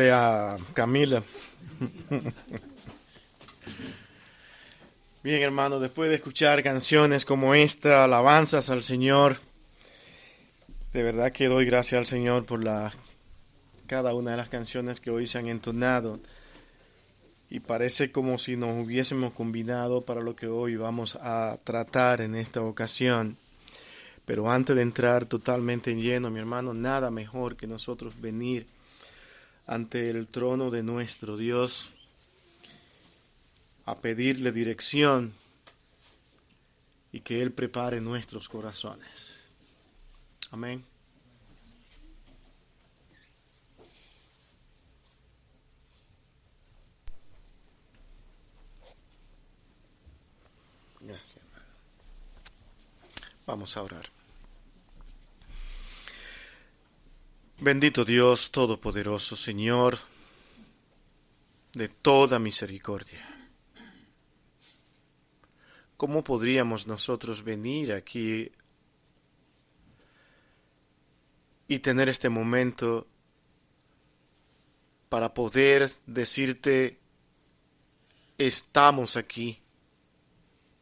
a Camila. Bien, hermano, después de escuchar canciones como esta, alabanzas al Señor, de verdad que doy gracias al Señor por la cada una de las canciones que hoy se han entonado. Y parece como si nos hubiésemos combinado para lo que hoy vamos a tratar en esta ocasión. Pero antes de entrar totalmente en lleno, mi hermano, nada mejor que nosotros venir ante el trono de nuestro Dios a pedirle dirección y que Él prepare nuestros corazones. Amén. Gracias. Vamos a orar. Bendito Dios Todopoderoso, Señor, de toda misericordia. ¿Cómo podríamos nosotros venir aquí y tener este momento para poder decirte, estamos aquí,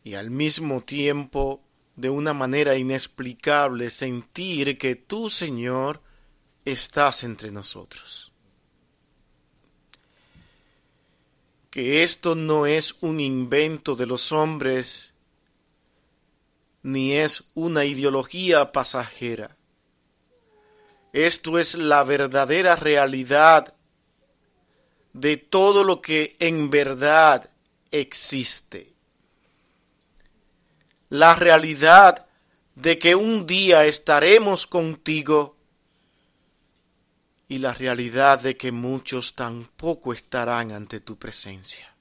y al mismo tiempo, de una manera inexplicable, sentir que tú, Señor, estás entre nosotros. Que esto no es un invento de los hombres, ni es una ideología pasajera. Esto es la verdadera realidad de todo lo que en verdad existe. La realidad de que un día estaremos contigo y la realidad de que muchos tampoco estarán ante tu presencia.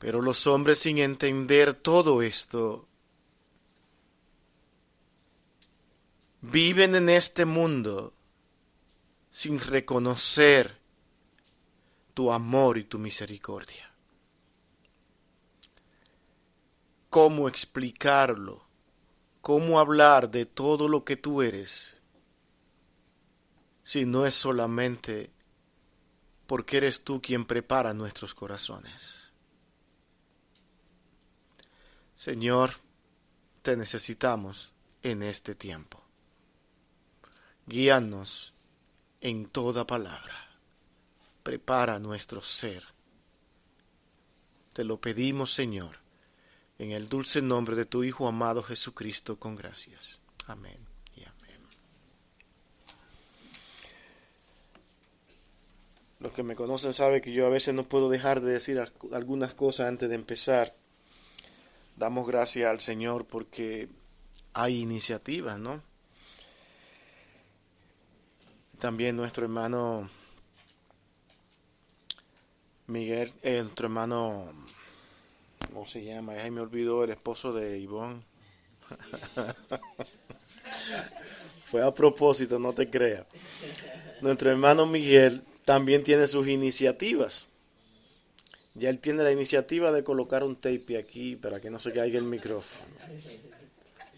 Pero los hombres sin entender todo esto viven en este mundo sin reconocer tu amor y tu misericordia. ¿Cómo explicarlo? ¿Cómo hablar de todo lo que tú eres? Si no es solamente porque eres tú quien prepara nuestros corazones. Señor, te necesitamos en este tiempo. Guíanos en toda palabra. Prepara nuestro ser. Te lo pedimos, Señor, en el dulce nombre de tu Hijo amado Jesucristo, con gracias. Amén. Los que me conocen saben que yo a veces no puedo dejar de decir algunas cosas antes de empezar. Damos gracias al Señor porque hay iniciativas, ¿no? También nuestro hermano Miguel, eh, nuestro hermano, ¿cómo se llama? Ahí me olvidó el esposo de Ivonne. Fue a propósito, no te creas. Nuestro hermano Miguel también tiene sus iniciativas. Ya él tiene la iniciativa de colocar un tape aquí para que no se caiga el micrófono.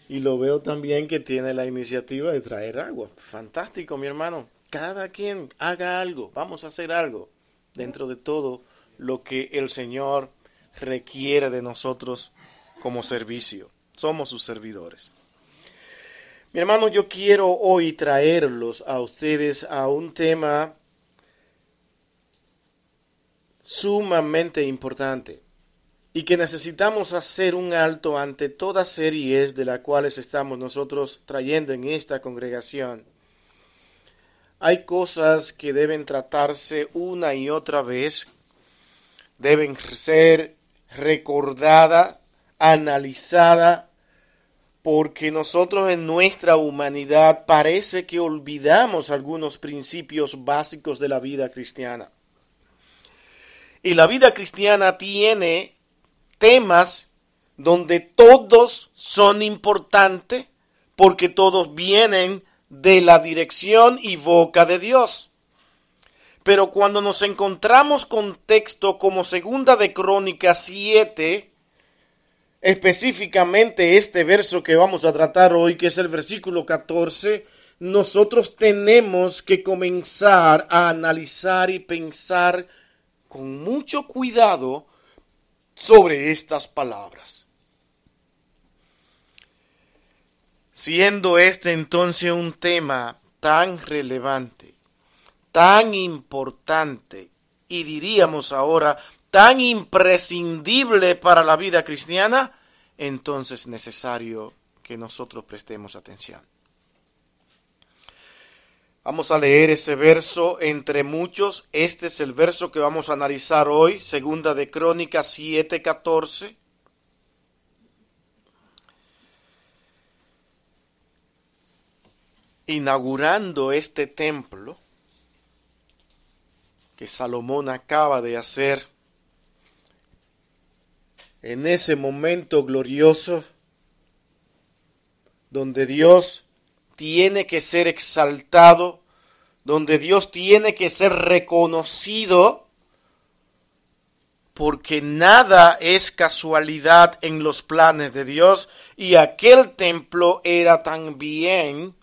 Y lo veo también que tiene la iniciativa de traer agua. Fantástico, mi hermano. Cada quien haga algo. Vamos a hacer algo dentro de todo lo que el Señor requiere de nosotros como servicio. Somos sus servidores. Mi hermano, yo quiero hoy traerlos a ustedes a un tema sumamente importante y que necesitamos hacer un alto ante todas series de las cuales estamos nosotros trayendo en esta congregación. Hay cosas que deben tratarse una y otra vez, deben ser recordada, analizada, porque nosotros en nuestra humanidad parece que olvidamos algunos principios básicos de la vida cristiana. Y la vida cristiana tiene temas donde todos son importantes porque todos vienen de la dirección y boca de Dios. Pero cuando nos encontramos con texto como segunda de Crónicas 7, específicamente este verso que vamos a tratar hoy, que es el versículo 14, nosotros tenemos que comenzar a analizar y pensar con mucho cuidado sobre estas palabras. Siendo este entonces un tema tan relevante, tan importante y diríamos ahora tan imprescindible para la vida cristiana, entonces es necesario que nosotros prestemos atención. Vamos a leer ese verso entre muchos. Este es el verso que vamos a analizar hoy, segunda de Crónicas 7:14. Inaugurando este templo que Salomón acaba de hacer en ese momento glorioso donde Dios tiene que ser exaltado, donde Dios tiene que ser reconocido, porque nada es casualidad en los planes de Dios y aquel templo era también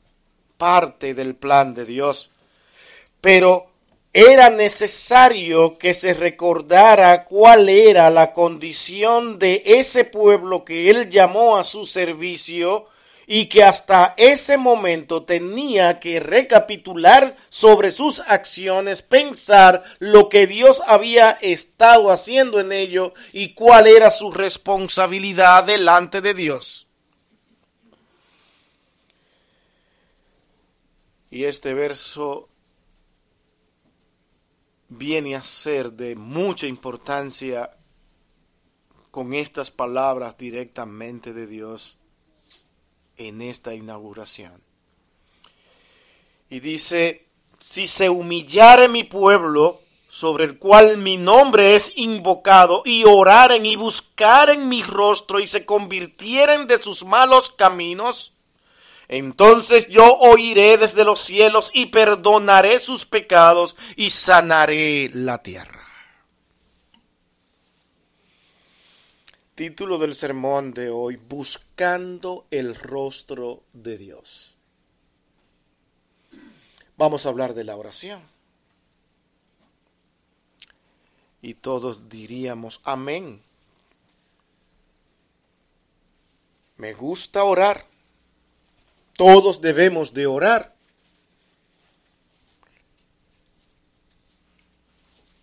parte del plan de Dios. Pero era necesario que se recordara cuál era la condición de ese pueblo que él llamó a su servicio y que hasta ese momento tenía que recapitular sobre sus acciones, pensar lo que Dios había estado haciendo en ello y cuál era su responsabilidad delante de Dios. Y este verso viene a ser de mucha importancia con estas palabras directamente de Dios en esta inauguración. Y dice, si se humillare mi pueblo, sobre el cual mi nombre es invocado, y oraren y buscaren mi rostro y se convirtieren de sus malos caminos, entonces yo oiré desde los cielos y perdonaré sus pecados y sanaré la tierra. Título del sermón de hoy, Buscando el rostro de Dios. Vamos a hablar de la oración. Y todos diríamos, amén. Me gusta orar. Todos debemos de orar.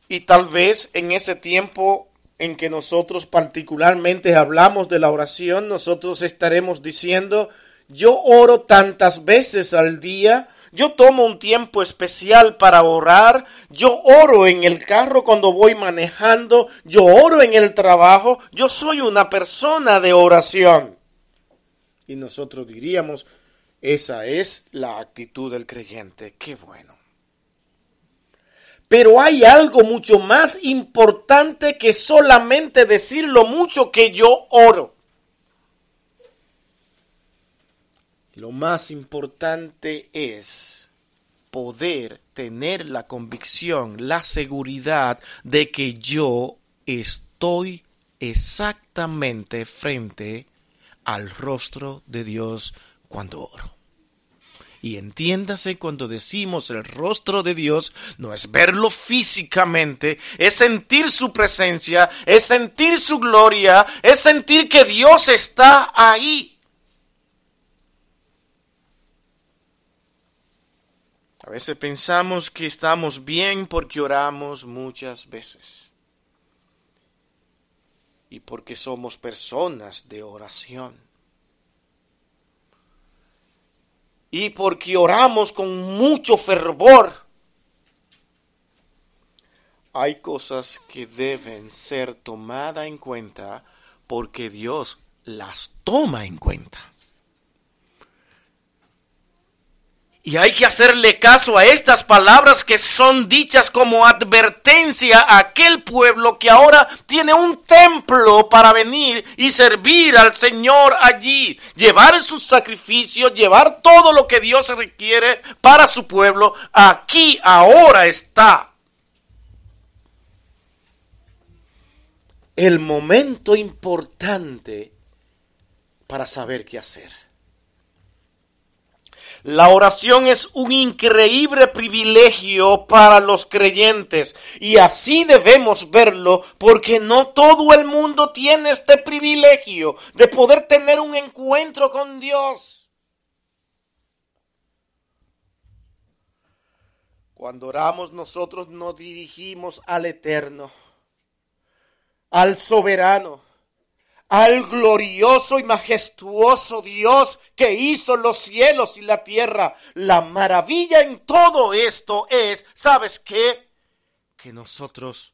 Y tal vez en ese tiempo en que nosotros particularmente hablamos de la oración, nosotros estaremos diciendo, yo oro tantas veces al día, yo tomo un tiempo especial para orar, yo oro en el carro cuando voy manejando, yo oro en el trabajo, yo soy una persona de oración. Y nosotros diríamos, esa es la actitud del creyente, qué bueno. Pero hay algo mucho más importante que solamente decir lo mucho que yo oro. Lo más importante es poder tener la convicción, la seguridad de que yo estoy exactamente frente al rostro de Dios cuando oro. Y entiéndase cuando decimos el rostro de Dios, no es verlo físicamente, es sentir su presencia, es sentir su gloria, es sentir que Dios está ahí. A veces pensamos que estamos bien porque oramos muchas veces. Y porque somos personas de oración. Y porque oramos con mucho fervor. Hay cosas que deben ser tomadas en cuenta porque Dios las toma en cuenta. Y hay que hacerle caso a estas palabras que son dichas como advertencia a aquel pueblo que ahora tiene un templo para venir y servir al Señor allí, llevar sus sacrificios, llevar todo lo que Dios requiere para su pueblo. Aquí ahora está el momento importante para saber qué hacer. La oración es un increíble privilegio para los creyentes y así debemos verlo porque no todo el mundo tiene este privilegio de poder tener un encuentro con Dios. Cuando oramos nosotros nos dirigimos al eterno, al soberano al glorioso y majestuoso Dios que hizo los cielos y la tierra. La maravilla en todo esto es, ¿sabes qué? Que nosotros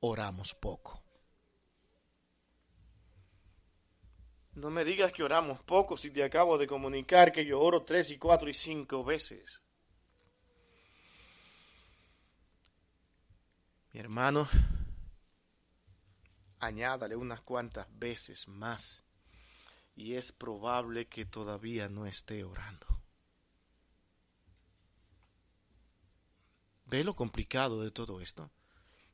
oramos poco. No me digas que oramos poco si te acabo de comunicar que yo oro tres y cuatro y cinco veces. Mi hermano, añádale unas cuantas veces más y es probable que todavía no esté orando. ¿Ve lo complicado de todo esto?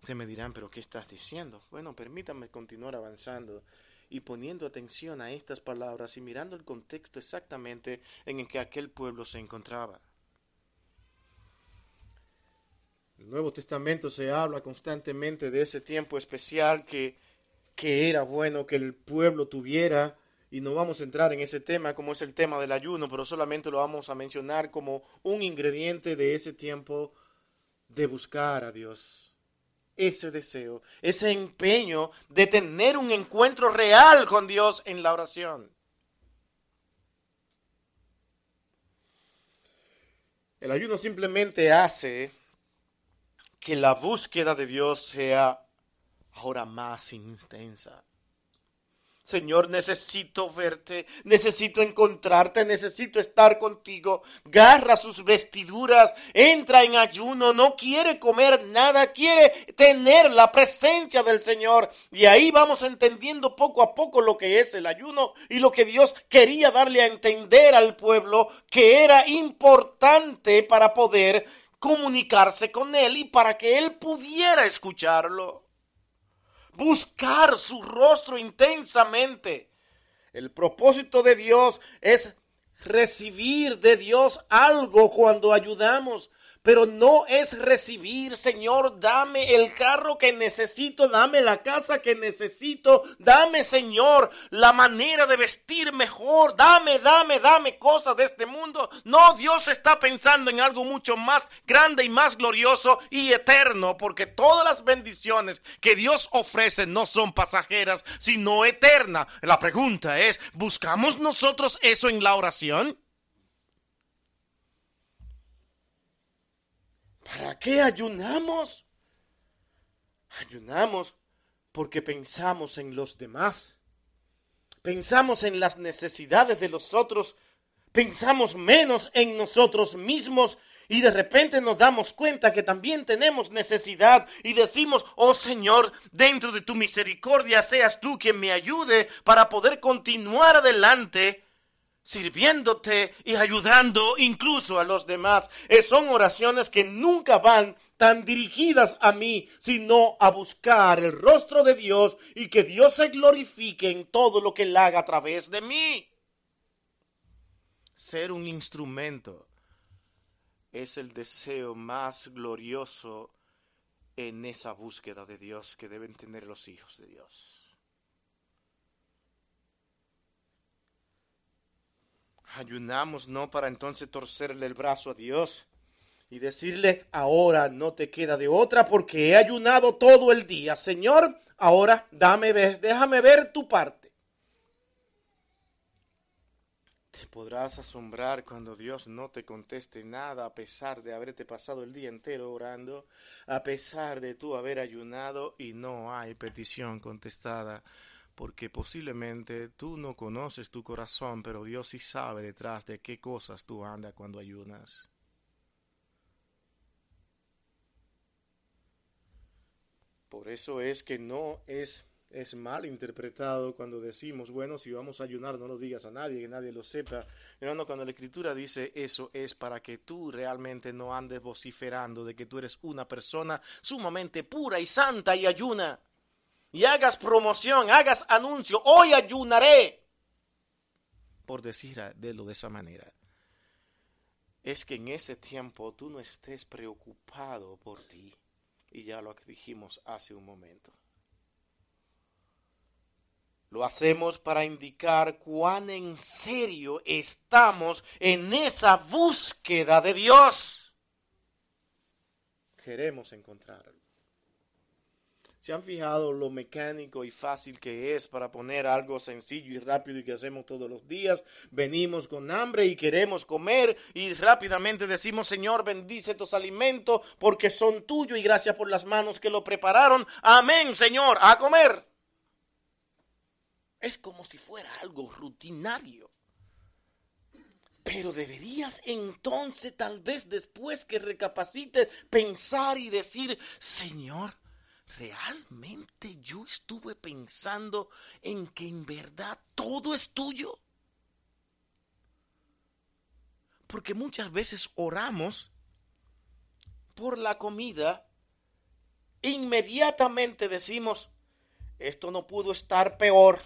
Se me dirán, pero ¿qué estás diciendo? Bueno, permítame continuar avanzando y poniendo atención a estas palabras y mirando el contexto exactamente en el que aquel pueblo se encontraba. El Nuevo Testamento se habla constantemente de ese tiempo especial que que era bueno que el pueblo tuviera, y no vamos a entrar en ese tema como es el tema del ayuno, pero solamente lo vamos a mencionar como un ingrediente de ese tiempo de buscar a Dios. Ese deseo, ese empeño de tener un encuentro real con Dios en la oración. El ayuno simplemente hace que la búsqueda de Dios sea ahora más intensa. Señor, necesito verte, necesito encontrarte, necesito estar contigo. Garra sus vestiduras, entra en ayuno, no quiere comer nada, quiere tener la presencia del Señor. Y ahí vamos entendiendo poco a poco lo que es el ayuno y lo que Dios quería darle a entender al pueblo que era importante para poder comunicarse con Él y para que Él pudiera escucharlo buscar su rostro intensamente. El propósito de Dios es recibir de Dios algo cuando ayudamos, pero no es recibir, Señor, dame el carro que necesito, dame la casa que necesito, dame, Señor, la manera de vestir mejor, dame, dame, dame cosas de este mundo. No, Dios está pensando en algo mucho más grande y más glorioso y eterno, porque todas las bendiciones que Dios ofrece no son pasajeras, sino eternas. La pregunta es, ¿buscamos nosotros eso en la oración? ¿Para qué ayunamos? Ayunamos porque pensamos en los demás. Pensamos en las necesidades de los otros. Pensamos menos en nosotros mismos y de repente nos damos cuenta que también tenemos necesidad y decimos, oh Señor, dentro de tu misericordia seas tú quien me ayude para poder continuar adelante sirviéndote y ayudando incluso a los demás. Eh, son oraciones que nunca van tan dirigidas a mí, sino a buscar el rostro de Dios y que Dios se glorifique en todo lo que Él haga a través de mí. Ser un instrumento es el deseo más glorioso en esa búsqueda de Dios que deben tener los hijos de Dios. Ayunamos no para entonces torcerle el brazo a Dios y decirle, ahora no te queda de otra porque he ayunado todo el día. Señor, ahora dame déjame ver tu parte. Te podrás asombrar cuando Dios no te conteste nada a pesar de haberte pasado el día entero orando, a pesar de tú haber ayunado y no hay petición contestada porque posiblemente tú no conoces tu corazón, pero Dios sí sabe detrás de qué cosas tú andas cuando ayunas. Por eso es que no es, es mal interpretado cuando decimos, bueno, si vamos a ayunar, no lo digas a nadie, que nadie lo sepa. Hermano, cuando la escritura dice eso es para que tú realmente no andes vociferando de que tú eres una persona sumamente pura y santa y ayuna y hagas promoción, hagas anuncio, hoy ayunaré, por decir de esa manera. es que en ese tiempo tú no estés preocupado por ti. Y ya lo que dijimos hace un momento. Lo hacemos para indicar cuán en serio estamos en esa búsqueda de Dios. Queremos encontrarlo. ¿Se han fijado lo mecánico y fácil que es para poner algo sencillo y rápido y que hacemos todos los días? Venimos con hambre y queremos comer y rápidamente decimos, Señor, bendice estos alimentos porque son tuyos y gracias por las manos que lo prepararon. Amén, Señor, a comer. Es como si fuera algo rutinario. Pero deberías entonces, tal vez después que recapacites, pensar y decir, Señor, ¿realmente yo estuve pensando en que en verdad todo es tuyo? Porque muchas veces oramos por la comida, inmediatamente decimos, esto no pudo estar peor.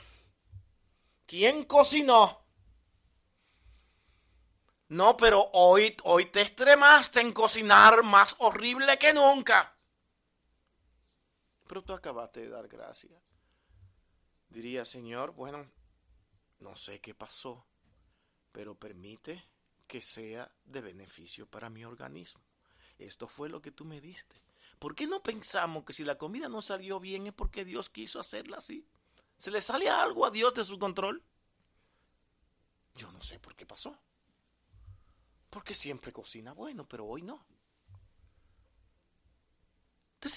¿Quién cocinó? No, pero hoy, hoy te extremaste en cocinar más horrible que nunca pero tú acabaste de dar gracias. Diría, Señor, bueno, no sé qué pasó, pero permite que sea de beneficio para mi organismo. Esto fue lo que tú me diste. ¿Por qué no pensamos que si la comida no salió bien es porque Dios quiso hacerla así? ¿Se le sale algo a Dios de su control? Yo no sé por qué pasó. Porque siempre cocina bueno, pero hoy no.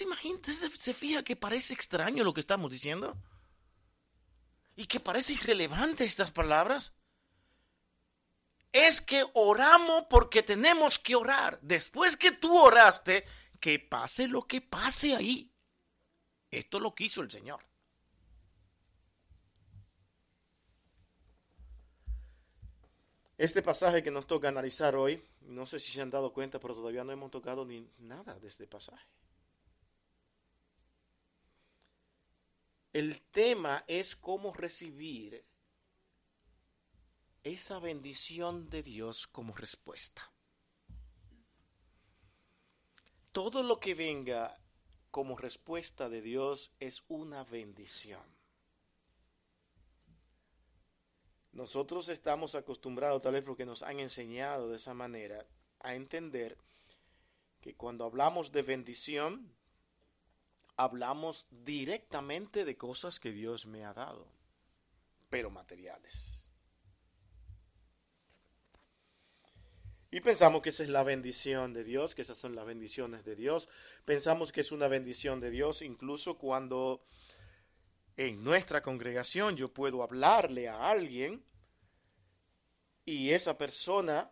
Entonces imagínate, se fija que parece extraño lo que estamos diciendo. Y que parece irrelevante estas palabras. Es que oramos porque tenemos que orar. Después que tú oraste, que pase lo que pase ahí. Esto lo quiso el Señor. Este pasaje que nos toca analizar hoy, no sé si se han dado cuenta, pero todavía no hemos tocado ni nada de este pasaje. El tema es cómo recibir esa bendición de Dios como respuesta. Todo lo que venga como respuesta de Dios es una bendición. Nosotros estamos acostumbrados, tal vez porque nos han enseñado de esa manera, a entender que cuando hablamos de bendición, hablamos directamente de cosas que Dios me ha dado, pero materiales. Y pensamos que esa es la bendición de Dios, que esas son las bendiciones de Dios. Pensamos que es una bendición de Dios incluso cuando en nuestra congregación yo puedo hablarle a alguien y esa persona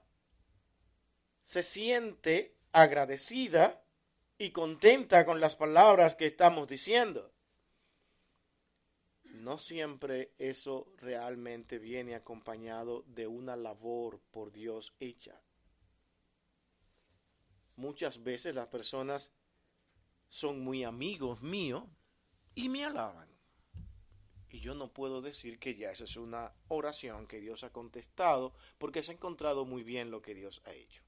se siente agradecida y contenta con las palabras que estamos diciendo. No siempre eso realmente viene acompañado de una labor por Dios hecha. Muchas veces las personas son muy amigos míos y me alaban. Y yo no puedo decir que ya esa es una oración que Dios ha contestado porque se ha encontrado muy bien lo que Dios ha hecho.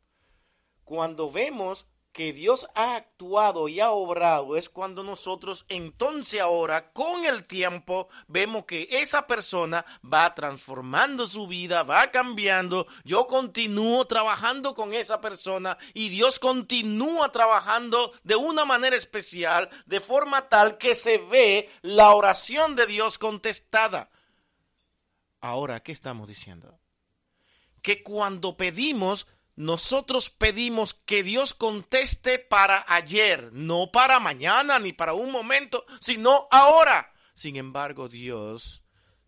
Cuando vemos que Dios ha actuado y ha obrado es cuando nosotros entonces ahora con el tiempo vemos que esa persona va transformando su vida, va cambiando, yo continúo trabajando con esa persona y Dios continúa trabajando de una manera especial, de forma tal que se ve la oración de Dios contestada. Ahora, ¿qué estamos diciendo? Que cuando pedimos, nosotros pedimos que Dios conteste para ayer, no para mañana ni para un momento, sino ahora. Sin embargo, Dios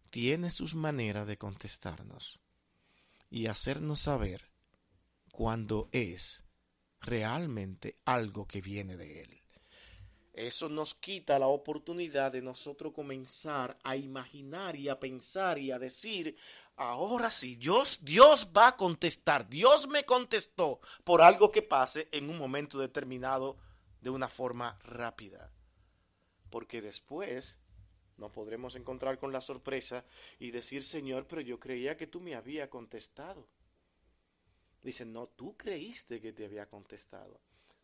tiene sus maneras de contestarnos y hacernos saber cuando es realmente algo que viene de Él. Eso nos quita la oportunidad de nosotros comenzar a imaginar y a pensar y a decir, ahora sí, Dios, Dios va a contestar, Dios me contestó por algo que pase en un momento determinado de una forma rápida. Porque después nos podremos encontrar con la sorpresa y decir, Señor, pero yo creía que tú me había contestado. Dice, no, tú creíste que te había contestado.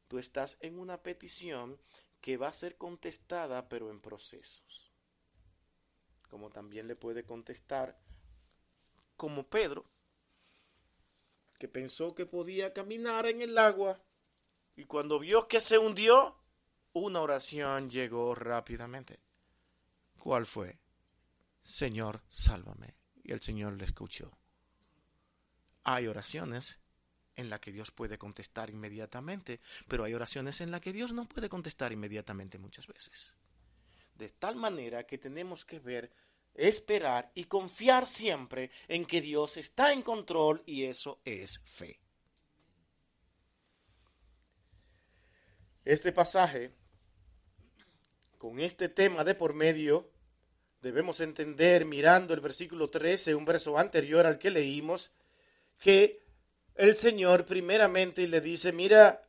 Tú estás en una petición que va a ser contestada, pero en procesos. Como también le puede contestar, como Pedro, que pensó que podía caminar en el agua y cuando vio que se hundió, una oración llegó rápidamente. ¿Cuál fue? Señor, sálvame. Y el Señor le escuchó. Hay oraciones en las que Dios puede contestar inmediatamente, pero hay oraciones en las que Dios no puede contestar inmediatamente muchas veces. De tal manera que tenemos que ver, esperar y confiar siempre en que Dios está en control y eso es fe. Este pasaje, con este tema de por medio, debemos entender, mirando el versículo 13, un verso anterior al que leímos, que el Señor primeramente le dice, mira,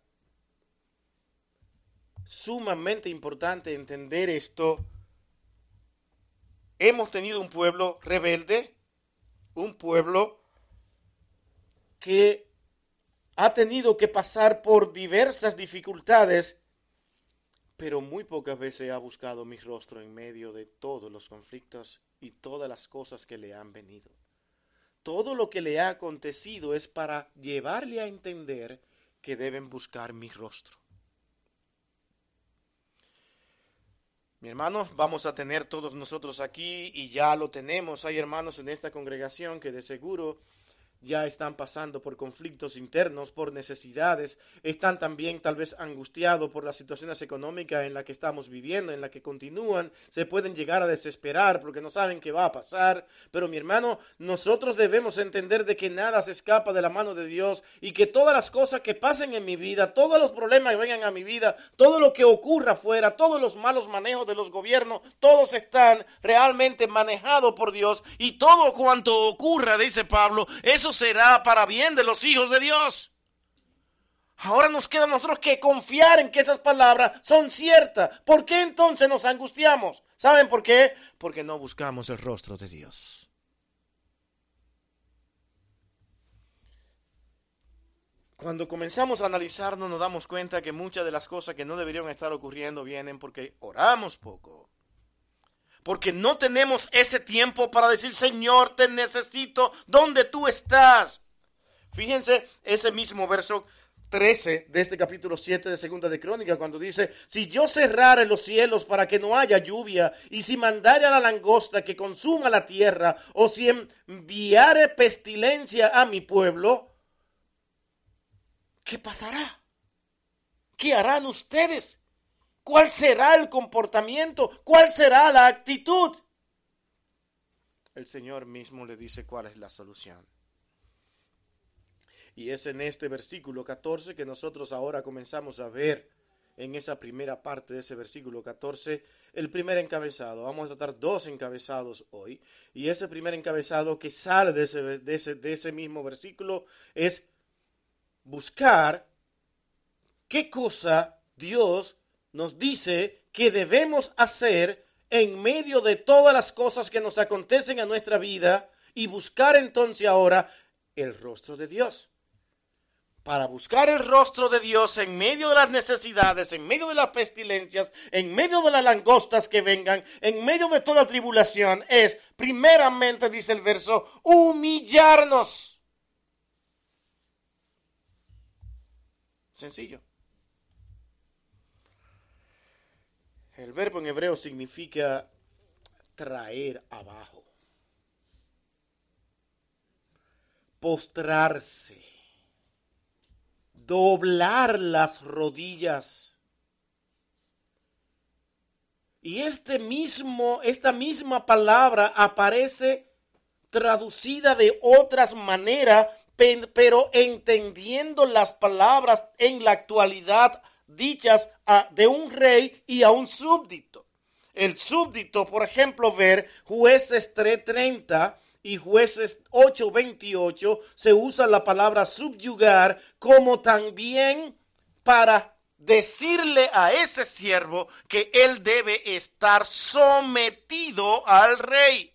sumamente importante entender esto. Hemos tenido un pueblo rebelde, un pueblo que ha tenido que pasar por diversas dificultades, pero muy pocas veces ha buscado mi rostro en medio de todos los conflictos y todas las cosas que le han venido. Todo lo que le ha acontecido es para llevarle a entender que deben buscar mi rostro. Mi hermano, vamos a tener todos nosotros aquí y ya lo tenemos. Hay hermanos en esta congregación que de seguro ya están pasando por conflictos internos, por necesidades, están también tal vez angustiados por las situaciones económicas en las que estamos viviendo, en las que continúan, se pueden llegar a desesperar porque no saben qué va a pasar. Pero mi hermano, nosotros debemos entender de que nada se escapa de la mano de Dios y que todas las cosas que pasen en mi vida, todos los problemas que vengan a mi vida, todo lo que ocurra afuera, todos los malos manejos de los gobiernos, todos están realmente manejados por Dios y todo cuanto ocurra, dice Pablo, eso será para bien de los hijos de Dios. Ahora nos queda a nosotros que confiar en que esas palabras son ciertas. ¿Por qué entonces nos angustiamos? ¿Saben por qué? Porque no buscamos el rostro de Dios. Cuando comenzamos a analizarnos nos damos cuenta que muchas de las cosas que no deberían estar ocurriendo vienen porque oramos poco porque no tenemos ese tiempo para decir, Señor, te necesito donde tú estás. Fíjense ese mismo verso 13 de este capítulo 7 de Segunda de Crónica, cuando dice, si yo cerrare los cielos para que no haya lluvia, y si mandare a la langosta que consuma la tierra, o si enviare pestilencia a mi pueblo, ¿qué pasará? ¿Qué harán ustedes? ¿Cuál será el comportamiento? ¿Cuál será la actitud? El Señor mismo le dice cuál es la solución. Y es en este versículo 14 que nosotros ahora comenzamos a ver en esa primera parte de ese versículo 14 el primer encabezado. Vamos a tratar dos encabezados hoy. Y ese primer encabezado que sale de ese, de ese, de ese mismo versículo es buscar qué cosa Dios nos dice que debemos hacer en medio de todas las cosas que nos acontecen en nuestra vida y buscar entonces ahora el rostro de Dios. Para buscar el rostro de Dios en medio de las necesidades, en medio de las pestilencias, en medio de las langostas que vengan, en medio de toda tribulación, es primeramente, dice el verso, humillarnos. Sencillo. El verbo en hebreo significa traer abajo, postrarse, doblar las rodillas. Y este mismo, esta misma palabra aparece traducida de otras maneras, pero entendiendo las palabras en la actualidad dichas a, de un rey y a un súbdito. El súbdito, por ejemplo, ver jueces 3.30 y jueces 8.28, se usa la palabra subyugar como también para decirle a ese siervo que él debe estar sometido al rey.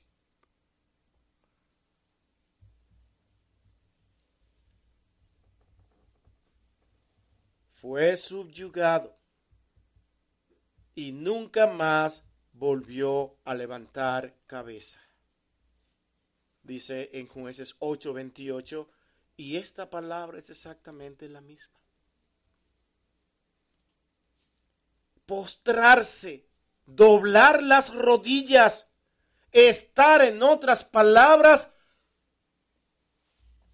Fue subyugado y nunca más volvió a levantar cabeza. Dice en jueces 8:28, y esta palabra es exactamente la misma. Postrarse, doblar las rodillas, estar en otras palabras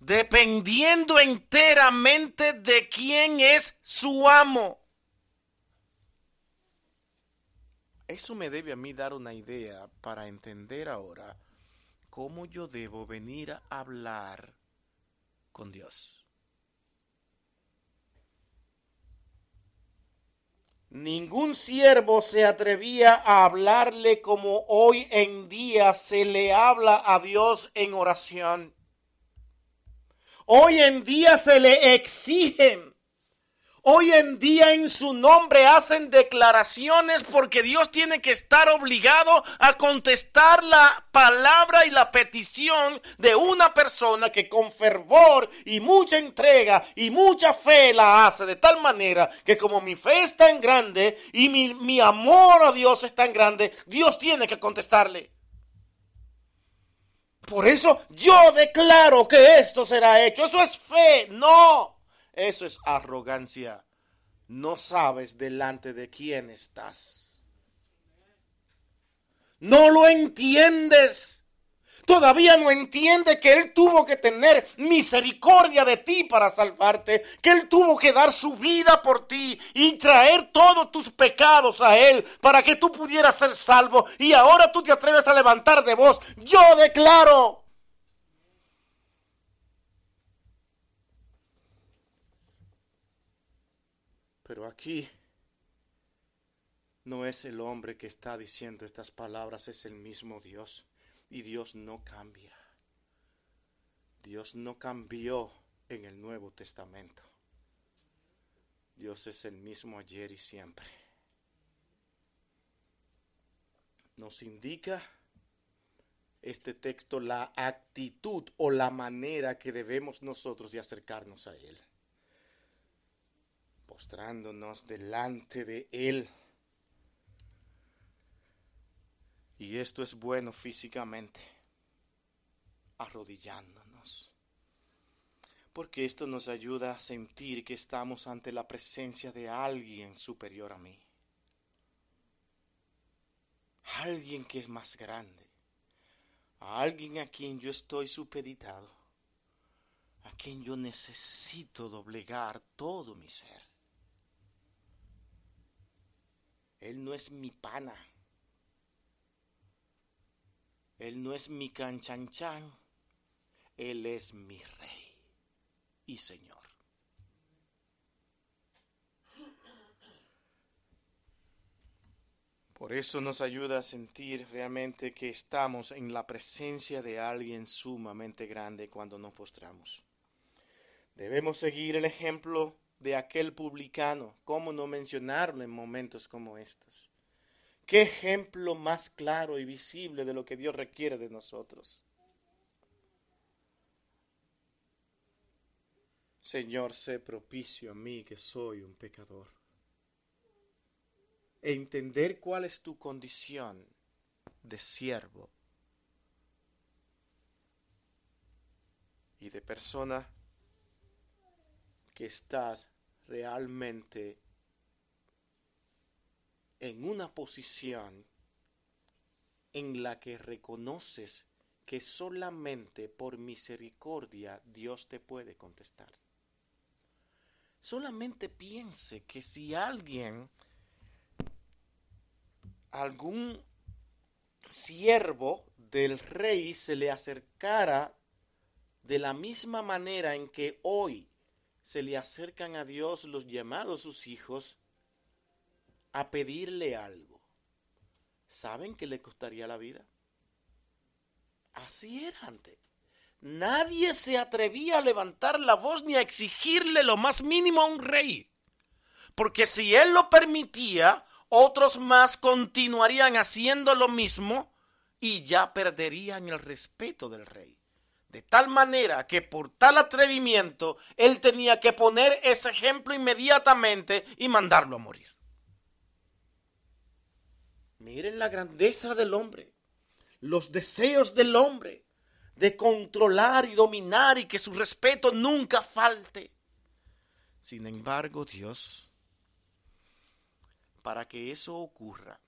dependiendo enteramente de quién es su amo. Eso me debe a mí dar una idea para entender ahora cómo yo debo venir a hablar con Dios. Ningún siervo se atrevía a hablarle como hoy en día se le habla a Dios en oración. Hoy en día se le exigen. Hoy en día en su nombre hacen declaraciones porque Dios tiene que estar obligado a contestar la palabra y la petición de una persona que con fervor y mucha entrega y mucha fe la hace de tal manera que como mi fe es tan grande y mi, mi amor a Dios es tan grande, Dios tiene que contestarle. Por eso yo declaro que esto será hecho. Eso es fe. No. Eso es arrogancia. No sabes delante de quién estás. No lo entiendes. Todavía no entiende que Él tuvo que tener misericordia de ti para salvarte, que Él tuvo que dar su vida por ti y traer todos tus pecados a Él para que tú pudieras ser salvo. Y ahora tú te atreves a levantar de voz. Yo declaro. Pero aquí no es el hombre que está diciendo estas palabras, es el mismo Dios. Y Dios no cambia. Dios no cambió en el Nuevo Testamento. Dios es el mismo ayer y siempre. Nos indica este texto la actitud o la manera que debemos nosotros de acercarnos a Él. Postrándonos delante de Él Y esto es bueno físicamente, arrodillándonos. Porque esto nos ayuda a sentir que estamos ante la presencia de alguien superior a mí. Alguien que es más grande. alguien a quien yo estoy supeditado. A quien yo necesito doblegar todo mi ser. Él no es mi pana él no es mi canchanchan, Él es mi rey y Señor. Por eso nos ayuda a sentir realmente que estamos en la presencia de alguien sumamente grande cuando nos postramos. Debemos seguir el ejemplo de aquel publicano, cómo no mencionarlo en momentos como estos. ¿Qué ejemplo más claro y visible de lo que Dios requiere de nosotros? Señor, sé propicio a mí que soy un pecador. E entender cuál es tu condición de siervo y de persona que estás realmente en una posición en la que reconoces que solamente por misericordia Dios te puede contestar. Solamente piense que si alguien, algún siervo del rey se le acercara de la misma manera en que hoy se le acercan a Dios los llamados sus hijos, a pedirle algo, ¿saben que le costaría la vida? Así era antes. Nadie se atrevía a levantar la voz ni a exigirle lo más mínimo a un rey. Porque si él lo permitía, otros más continuarían haciendo lo mismo y ya perderían el respeto del rey. De tal manera que por tal atrevimiento él tenía que poner ese ejemplo inmediatamente y mandarlo a morir. Miren la grandeza del hombre, los deseos del hombre de controlar y dominar y que su respeto nunca falte. Sin embargo, Dios, para que eso ocurra,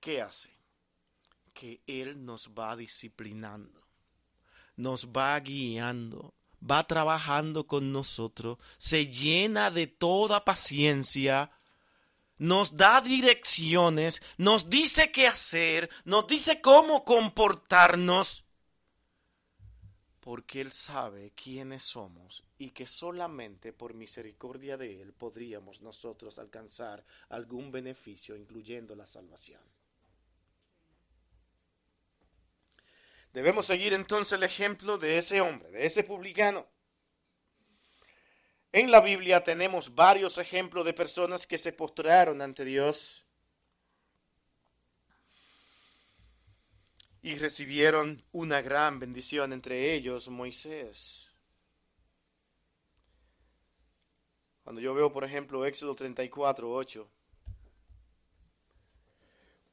¿qué hace? Que Él nos va disciplinando, nos va guiando, va trabajando con nosotros, se llena de toda paciencia, nos da direcciones, nos dice qué hacer, nos dice cómo comportarnos, porque Él sabe quiénes somos y que solamente por misericordia de Él podríamos nosotros alcanzar algún beneficio, incluyendo la salvación. Debemos seguir entonces el ejemplo de ese hombre, de ese publicano. En la Biblia tenemos varios ejemplos de personas que se postraron ante Dios y recibieron una gran bendición, entre ellos Moisés. Cuando yo veo, por ejemplo, Éxodo 34, 8,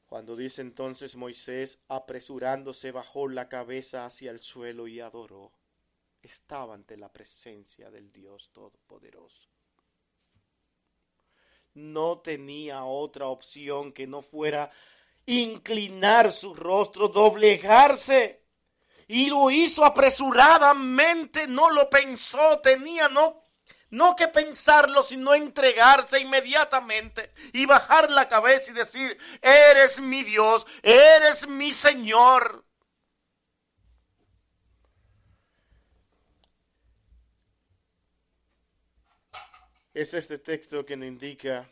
cuando dice entonces Moisés, apresurándose, bajó la cabeza hacia el suelo y adoró estaba ante la presencia del Dios Todopoderoso. No tenía otra opción que no fuera inclinar su rostro, doblegarse. Y lo hizo apresuradamente, no lo pensó, tenía no, no que pensarlo, sino entregarse inmediatamente y bajar la cabeza y decir, eres mi Dios, eres mi Señor. Es este texto que nos indica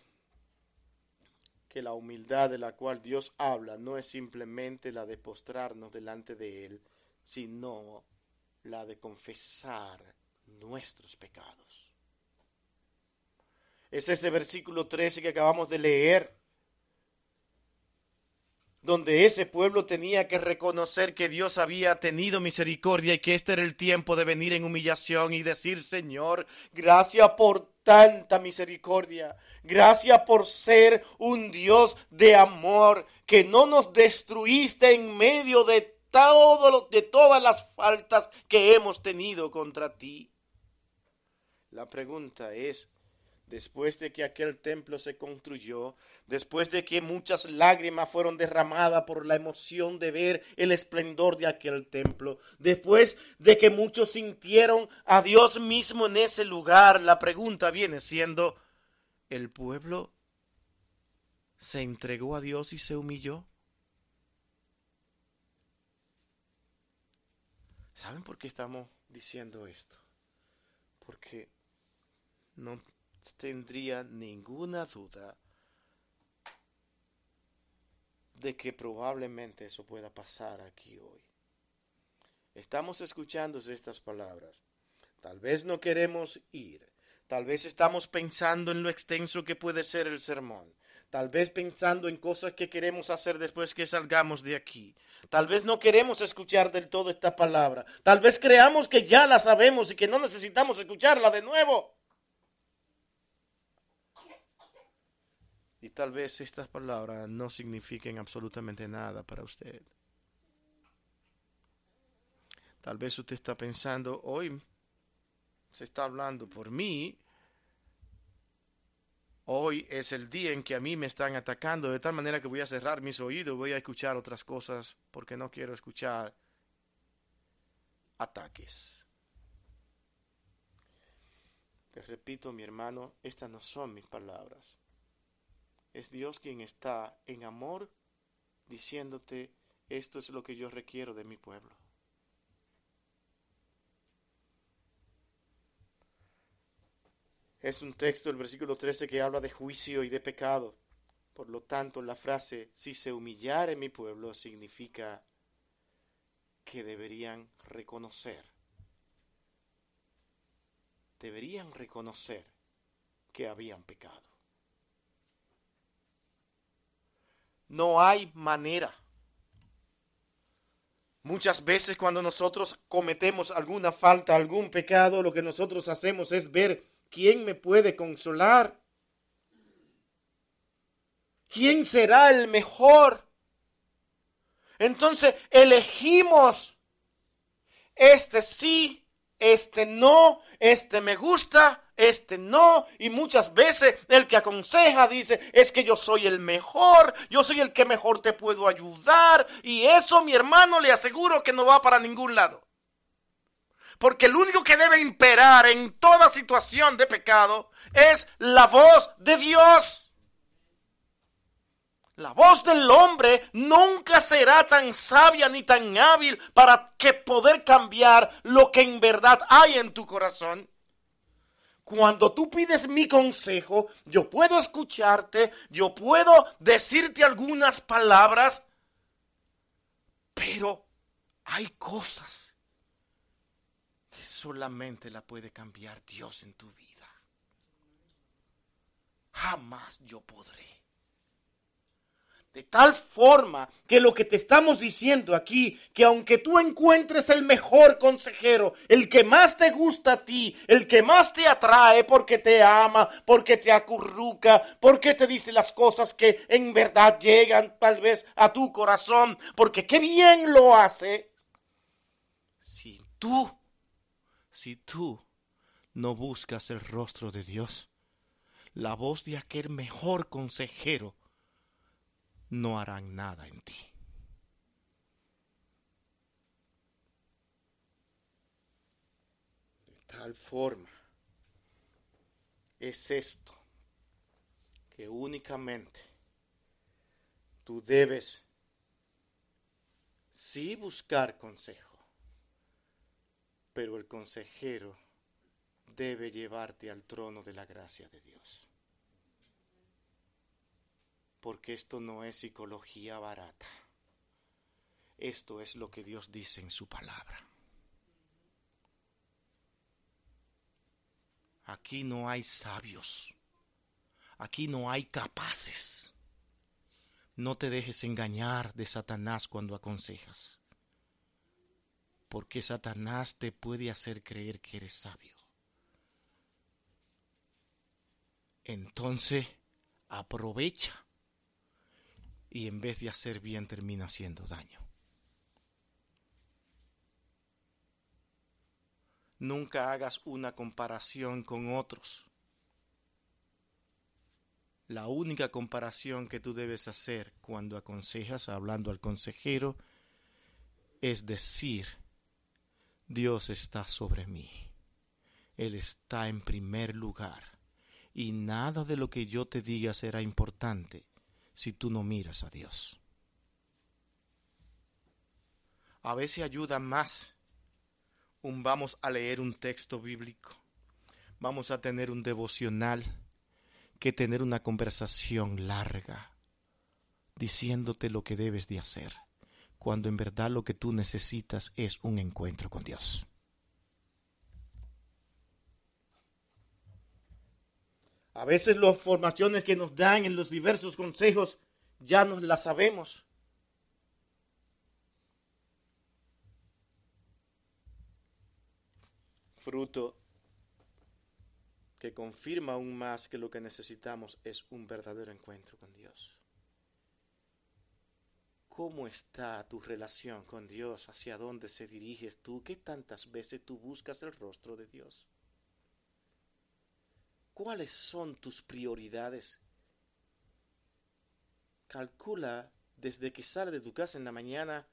que la humildad de la cual Dios habla no es simplemente la de postrarnos delante de Él, sino la de confesar nuestros pecados. Es ese versículo 13 que acabamos de leer, donde ese pueblo tenía que reconocer que Dios había tenido misericordia y que este era el tiempo de venir en humillación y decir, Señor, gracias por tanta misericordia. Gracias por ser un Dios de amor, que no nos destruiste en medio de, todo, de todas las faltas que hemos tenido contra ti. La pregunta es, después de que aquel templo se construyó, después de que muchas lágrimas fueron derramadas por la emoción de ver el esplendor de aquel templo, después de que muchos sintieron a Dios mismo en ese lugar, la pregunta viene siendo, ¿el pueblo se entregó a Dios y se humilló? ¿Saben por qué estamos diciendo esto? Porque no tendría ninguna duda de que probablemente eso pueda pasar aquí hoy. Estamos escuchando estas palabras. Tal vez no queremos ir. Tal vez estamos pensando en lo extenso que puede ser el sermón. Tal vez pensando en cosas que queremos hacer después que salgamos de aquí. Tal vez no queremos escuchar del todo esta palabra. Tal vez creamos que ya la sabemos y que no necesitamos escucharla de nuevo. Y tal vez estas palabras no signifiquen absolutamente nada para usted. Tal vez usted está pensando, hoy se está hablando por mí, hoy es el día en que a mí me están atacando, de tal manera que voy a cerrar mis oídos, voy a escuchar otras cosas porque no quiero escuchar ataques. Te repito, mi hermano, estas no son mis palabras es Dios quien está en amor diciéndote, esto es lo que yo requiero de mi pueblo. Es un texto, el versículo 13, que habla de juicio y de pecado. Por lo tanto, la frase, si se humillare mi pueblo, significa que deberían reconocer, deberían reconocer que habían pecado. No hay manera. Muchas veces cuando nosotros cometemos alguna falta, algún pecado, lo que nosotros hacemos es ver quién me puede consolar. ¿Quién será el mejor? Entonces elegimos este sí, este no, este me gusta, este no. Y muchas veces el que aconseja dice, es que yo soy el mejor, yo soy el que mejor te puedo ayudar. Y eso, mi hermano, le aseguro que no va para ningún lado. Porque el único que debe imperar en toda situación de pecado es la voz de Dios. La voz del hombre nunca será tan sabia ni tan hábil para que poder cambiar lo que en verdad hay en tu corazón. Cuando tú pides mi consejo, yo puedo escucharte, yo puedo decirte algunas palabras, pero hay cosas que solamente la puede cambiar Dios en tu vida. Jamás yo podré. De tal forma que lo que te estamos diciendo aquí, que aunque tú encuentres el mejor consejero, el que más te gusta a ti, el que más te atrae porque te ama, porque te acurruca, porque te dice las cosas que en verdad llegan tal vez a tu corazón, porque qué bien lo hace. Si tú, si tú no buscas el rostro de Dios, la voz de aquel mejor consejero, no harán nada en ti. De tal forma es esto que únicamente tú debes sí buscar consejo, pero el consejero debe llevarte al trono de la gracia de Dios porque esto no es psicología barata. Esto es lo que Dios dice en su palabra. Aquí no hay sabios. Aquí no hay capaces. No te dejes engañar de Satanás cuando aconsejas. Porque Satanás te puede hacer creer que eres sabio. Entonces, aprovecha y en vez de hacer bien termina haciendo daño. Nunca hagas una comparación con otros. La única comparación que tú debes hacer cuando aconsejas, hablando al consejero, es decir, Dios está sobre mí. Él está en primer lugar. Y nada de lo que yo te diga será importante si tú no miras a Dios. A veces ayuda más un vamos a leer un texto bíblico, vamos a tener un devocional, que tener una conversación larga diciéndote lo que debes de hacer, cuando en verdad lo que tú necesitas es un encuentro con Dios. A veces las formaciones que nos dan en los diversos consejos ya nos las sabemos. Fruto que confirma aún más que lo que necesitamos es un verdadero encuentro con Dios. ¿Cómo está tu relación con Dios? ¿Hacia dónde se diriges tú? ¿Qué tantas veces tú buscas el rostro de Dios? ¿Cuáles son tus prioridades? Calcula desde que sales de tu casa en la mañana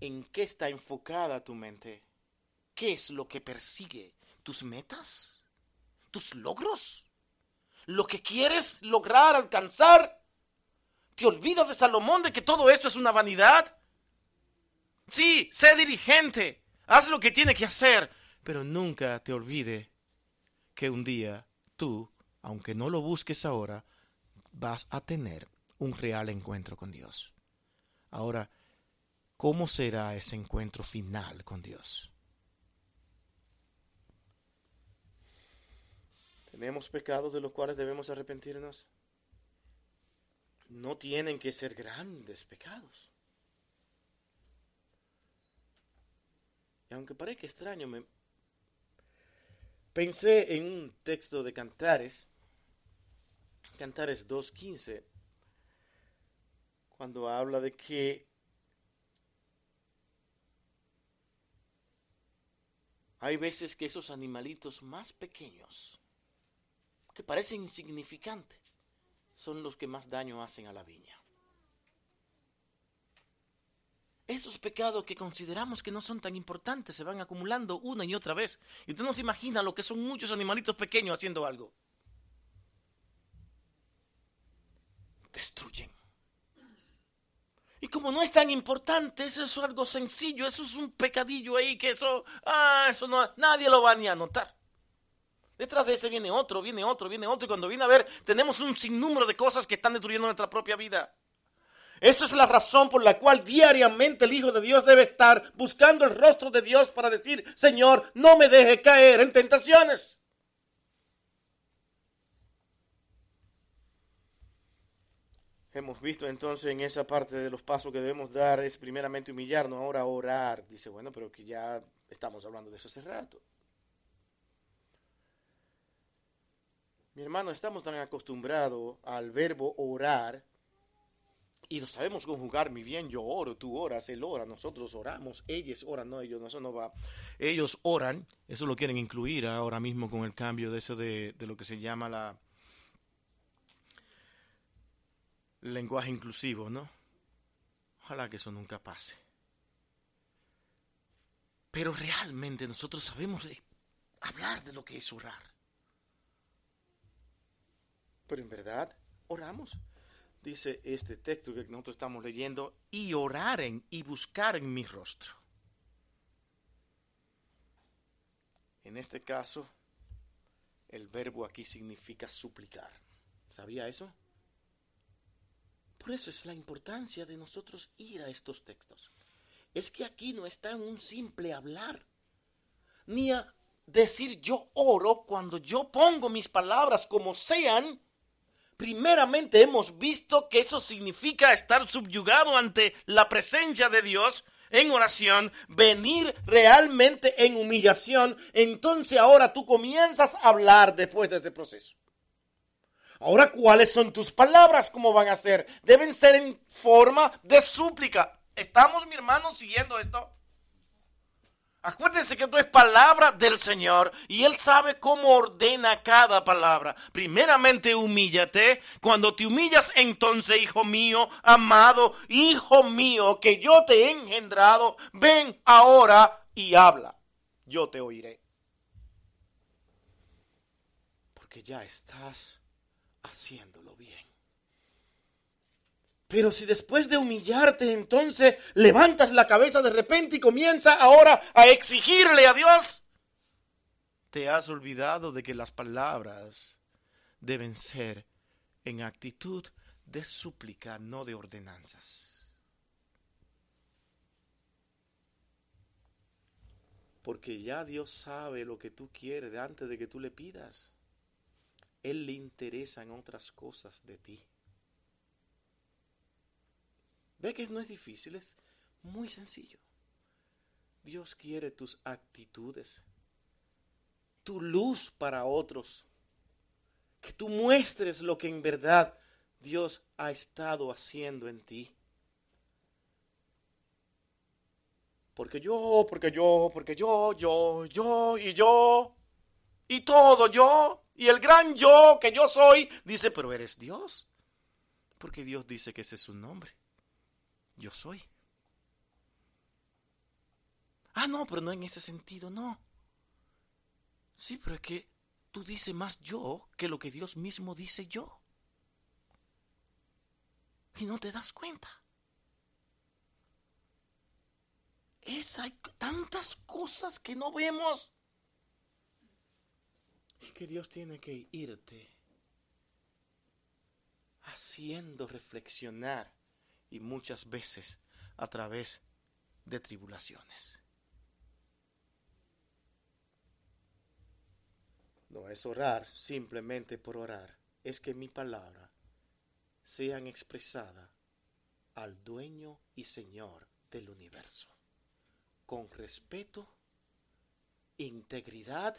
en qué está enfocada tu mente. ¿Qué es lo que persigue? ¿Tus metas? ¿Tus logros? ¿Lo que quieres lograr, alcanzar? ¿Te olvidas de Salomón de que todo esto es una vanidad? Sí, sé dirigente, haz lo que tiene que hacer, pero nunca te olvide que un día tú, aunque no lo busques ahora, vas a tener un real encuentro con Dios. Ahora, ¿cómo será ese encuentro final con Dios? ¿Tenemos pecados de los cuales debemos arrepentirnos? No tienen que ser grandes pecados. aunque parezca extraño, me pensé en un texto de Cantares, Cantares 2.15, cuando habla de que hay veces que esos animalitos más pequeños, que parecen insignificantes, son los que más daño hacen a la viña. Esos pecados que consideramos que no son tan importantes se van acumulando una y otra vez. Y usted no se imagina lo que son muchos animalitos pequeños haciendo algo. Destruyen. Y como no es tan importante, eso es algo sencillo, eso es un pecadillo ahí que eso, ah, eso no, nadie lo va ni a notar. Detrás de ese viene otro, viene otro, viene otro, y cuando viene a ver, tenemos un sinnúmero de cosas que están destruyendo nuestra propia vida. Esa es la razón por la cual diariamente el Hijo de Dios debe estar buscando el rostro de Dios para decir, Señor, no me deje caer en tentaciones. Hemos visto entonces en esa parte de los pasos que debemos dar es primeramente humillarnos, ahora orar. Dice, bueno, pero que ya estamos hablando de eso hace rato. Mi hermano, estamos tan acostumbrados al verbo orar y lo sabemos conjugar muy bien. Yo oro, tú oras, él ora, nosotros oramos, ellos oran, no, ellos, no, eso no va. Ellos oran, eso lo quieren incluir ahora mismo con el cambio de eso de, de lo que se llama la lenguaje inclusivo, ¿no? Ojalá que eso nunca pase. Pero realmente nosotros sabemos hablar de lo que es orar. Pero en verdad, oramos dice este texto que nosotros estamos leyendo, y oraren y buscaren mi rostro. En este caso, el verbo aquí significa suplicar. ¿Sabía eso? Por eso es la importancia de nosotros ir a estos textos. Es que aquí no está en un simple hablar, ni a decir yo oro cuando yo pongo mis palabras como sean primeramente hemos visto que eso significa estar subyugado ante la presencia de Dios en oración, venir realmente en humillación, entonces ahora tú comienzas a hablar después de ese proceso. Ahora, ¿cuáles son tus palabras? ¿Cómo van a ser? Deben ser en forma de súplica. ¿Estamos, mi hermano, siguiendo esto? Acuérdense que esto es palabra del Señor y Él sabe cómo ordena cada palabra. Primeramente humíllate. Cuando te humillas, entonces, hijo mío, amado, hijo mío, que yo te he engendrado, ven ahora y habla. Yo te oiré. Porque ya estás haciéndolo. Pero si después de humillarte entonces levantas la cabeza de repente y comienza ahora a exigirle a Dios, te has olvidado de que las palabras deben ser en actitud de súplica, no de ordenanzas. Porque ya Dios sabe lo que tú quieres antes de que tú le pidas. Él le interesa en otras cosas de ti. Ve que no es difícil, es muy sencillo. Dios quiere tus actitudes, tu luz para otros, que tú muestres lo que en verdad Dios ha estado haciendo en ti. Porque yo, porque yo, porque yo, yo, yo y yo, y todo yo, y el gran yo que yo soy, dice, pero eres Dios. Porque Dios dice que ese es su nombre yo soy. Ah, no, pero no en ese sentido, no. Sí, pero es que tú dices más yo que lo que Dios mismo dice yo. Y no te das cuenta. Es, hay tantas cosas que no vemos. Y que Dios tiene que irte haciendo reflexionar y muchas veces a través de tribulaciones. No es orar simplemente por orar, es que mi palabra sean expresada al dueño y señor del universo, con respeto integridad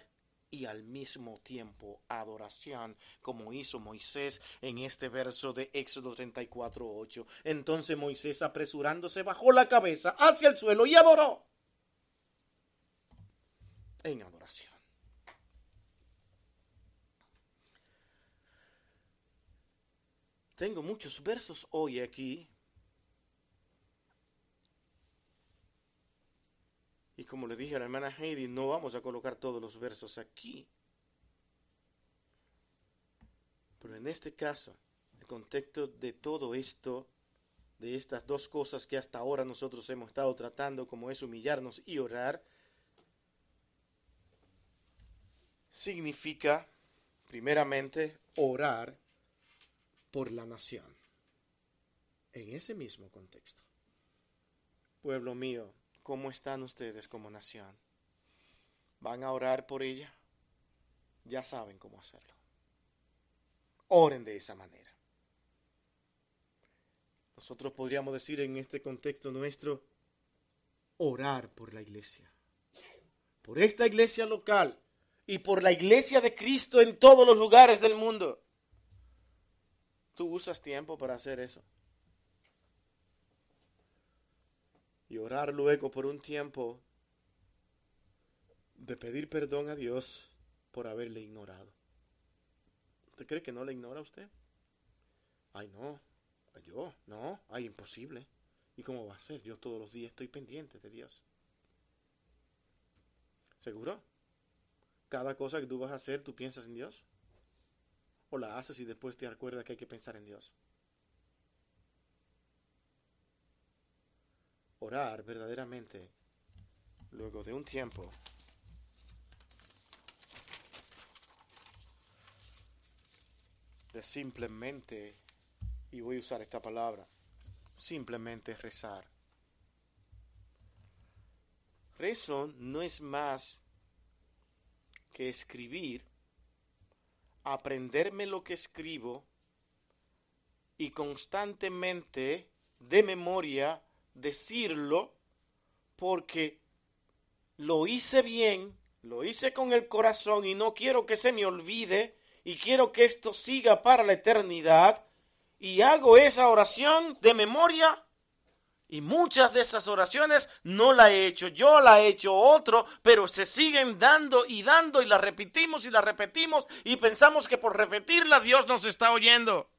y al mismo tiempo adoración, como hizo Moisés en este verso de Éxodo 34.8. Entonces Moisés apresurándose bajó la cabeza hacia el suelo y adoró en adoración. Tengo muchos versos hoy aquí Y como le dije a la hermana Heidi, no vamos a colocar todos los versos aquí. Pero en este caso, el contexto de todo esto, de estas dos cosas que hasta ahora nosotros hemos estado tratando, como es humillarnos y orar, significa, primeramente, orar por la nación. En ese mismo contexto. Pueblo mío, ¿Cómo están ustedes como nación? ¿Van a orar por ella? Ya saben cómo hacerlo. Oren de esa manera. Nosotros podríamos decir en este contexto nuestro, orar por la iglesia. Por esta iglesia local y por la iglesia de Cristo en todos los lugares del mundo. ¿Tú usas tiempo para hacer eso? Y orar luego por un tiempo de pedir perdón a Dios por haberle ignorado. ¿Usted cree que no le ignora a usted? Ay, no, yo, no, ay, imposible. ¿Y cómo va a ser? Yo todos los días estoy pendiente de Dios. ¿Seguro? Cada cosa que tú vas a hacer, tú piensas en Dios. O la haces y después te acuerdas que hay que pensar en Dios. Orar verdaderamente luego de un tiempo de simplemente, y voy a usar esta palabra, simplemente rezar. Rezo no es más que escribir, aprenderme lo que escribo y constantemente de memoria decirlo porque lo hice bien, lo hice con el corazón y no quiero que se me olvide y quiero que esto siga para la eternidad y hago esa oración de memoria y muchas de esas oraciones no la he hecho yo, la he hecho otro, pero se siguen dando y dando y la repetimos y la repetimos y pensamos que por repetirla Dios nos está oyendo.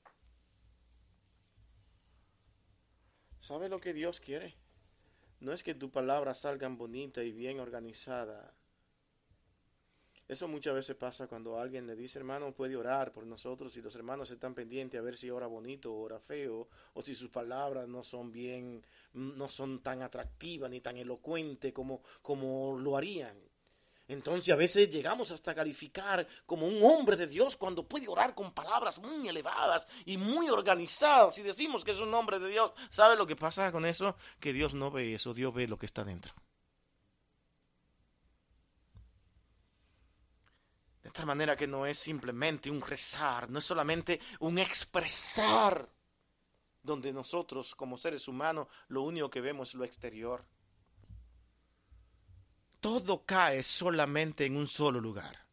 ¿Sabe lo que Dios quiere? No es que tu palabra salga bonita y bien organizada. Eso muchas veces pasa cuando alguien le dice, hermano, puede orar por nosotros y los hermanos están pendientes a ver si ora bonito o ora feo, o si sus palabras no son bien, no son tan atractivas ni tan elocuentes como, como lo harían. Entonces a veces llegamos hasta calificar como un hombre de Dios cuando puede orar con palabras muy elevadas y muy organizadas y decimos que es un hombre de Dios. ¿Sabe lo que pasa con eso? Que Dios no ve eso, Dios ve lo que está dentro. De esta manera que no es simplemente un rezar, no es solamente un expresar, donde nosotros como seres humanos lo único que vemos es lo exterior todo cae solamente en un solo lugar,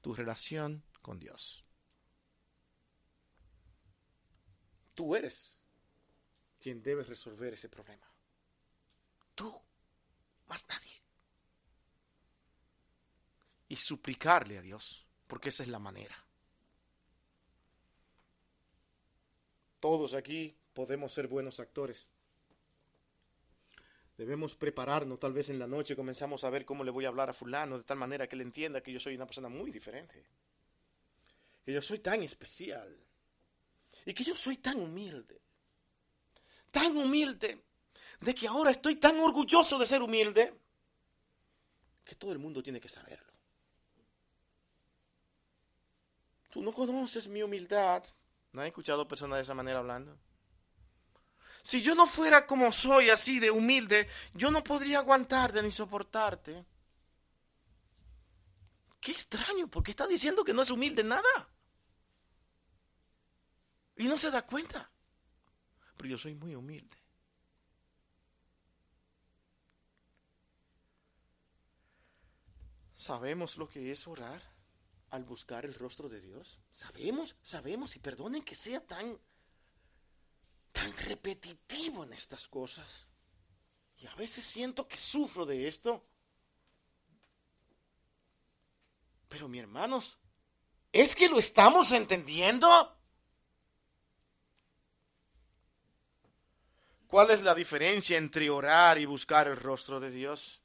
tu relación con Dios. Tú eres quien debe resolver ese problema. Tú, más nadie. Y suplicarle a Dios, porque esa es la manera. Todos aquí podemos ser buenos actores. Debemos prepararnos, tal vez en la noche comenzamos a ver cómo le voy a hablar a fulano, de tal manera que él entienda que yo soy una persona muy diferente. Que yo soy tan especial. Y que yo soy tan humilde. Tan humilde. De que ahora estoy tan orgulloso de ser humilde. Que todo el mundo tiene que saberlo. Tú no conoces mi humildad. ¿No has escuchado personas de esa manera hablando? Si yo no fuera como soy, así de humilde, yo no podría aguantarte ni soportarte. Qué extraño, porque está diciendo que no es humilde nada. Y no se da cuenta. Pero yo soy muy humilde. ¿Sabemos lo que es orar al buscar el rostro de Dios? Sabemos, sabemos, y perdonen que sea tan, tan repetitivo en estas cosas. Y a veces siento que sufro de esto. Pero mi hermanos, ¿es que lo estamos entendiendo? ¿Cuál es la diferencia entre orar y buscar el rostro de Dios?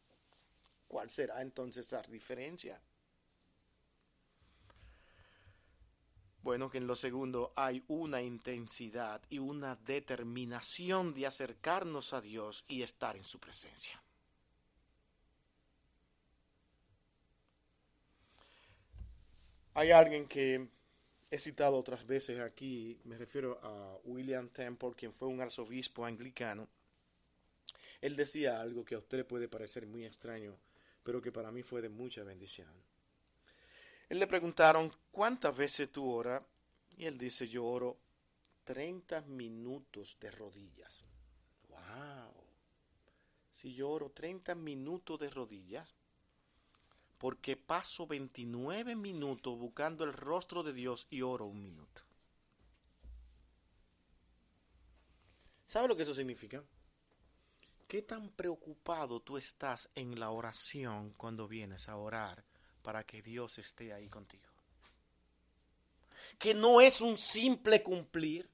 ¿Cuál será entonces la diferencia? Bueno, que en lo segundo hay una intensidad y una determinación de acercarnos a Dios y estar en su presencia. Hay alguien que he citado otras veces aquí, me refiero a William Temple, quien fue un arzobispo anglicano. Él decía algo que a usted puede parecer muy extraño, pero que para mí fue de mucha bendición. Él le preguntaron, ¿cuántas veces tú oras? Y él dice, yo oro 30 minutos de rodillas. ¡Wow! Si yo oro 30 minutos de rodillas, porque paso 29 minutos buscando el rostro de Dios y oro un minuto. ¿Sabe lo que eso significa? ¿Qué tan preocupado tú estás en la oración cuando vienes a orar para que Dios esté ahí contigo? Que no es un simple cumplir,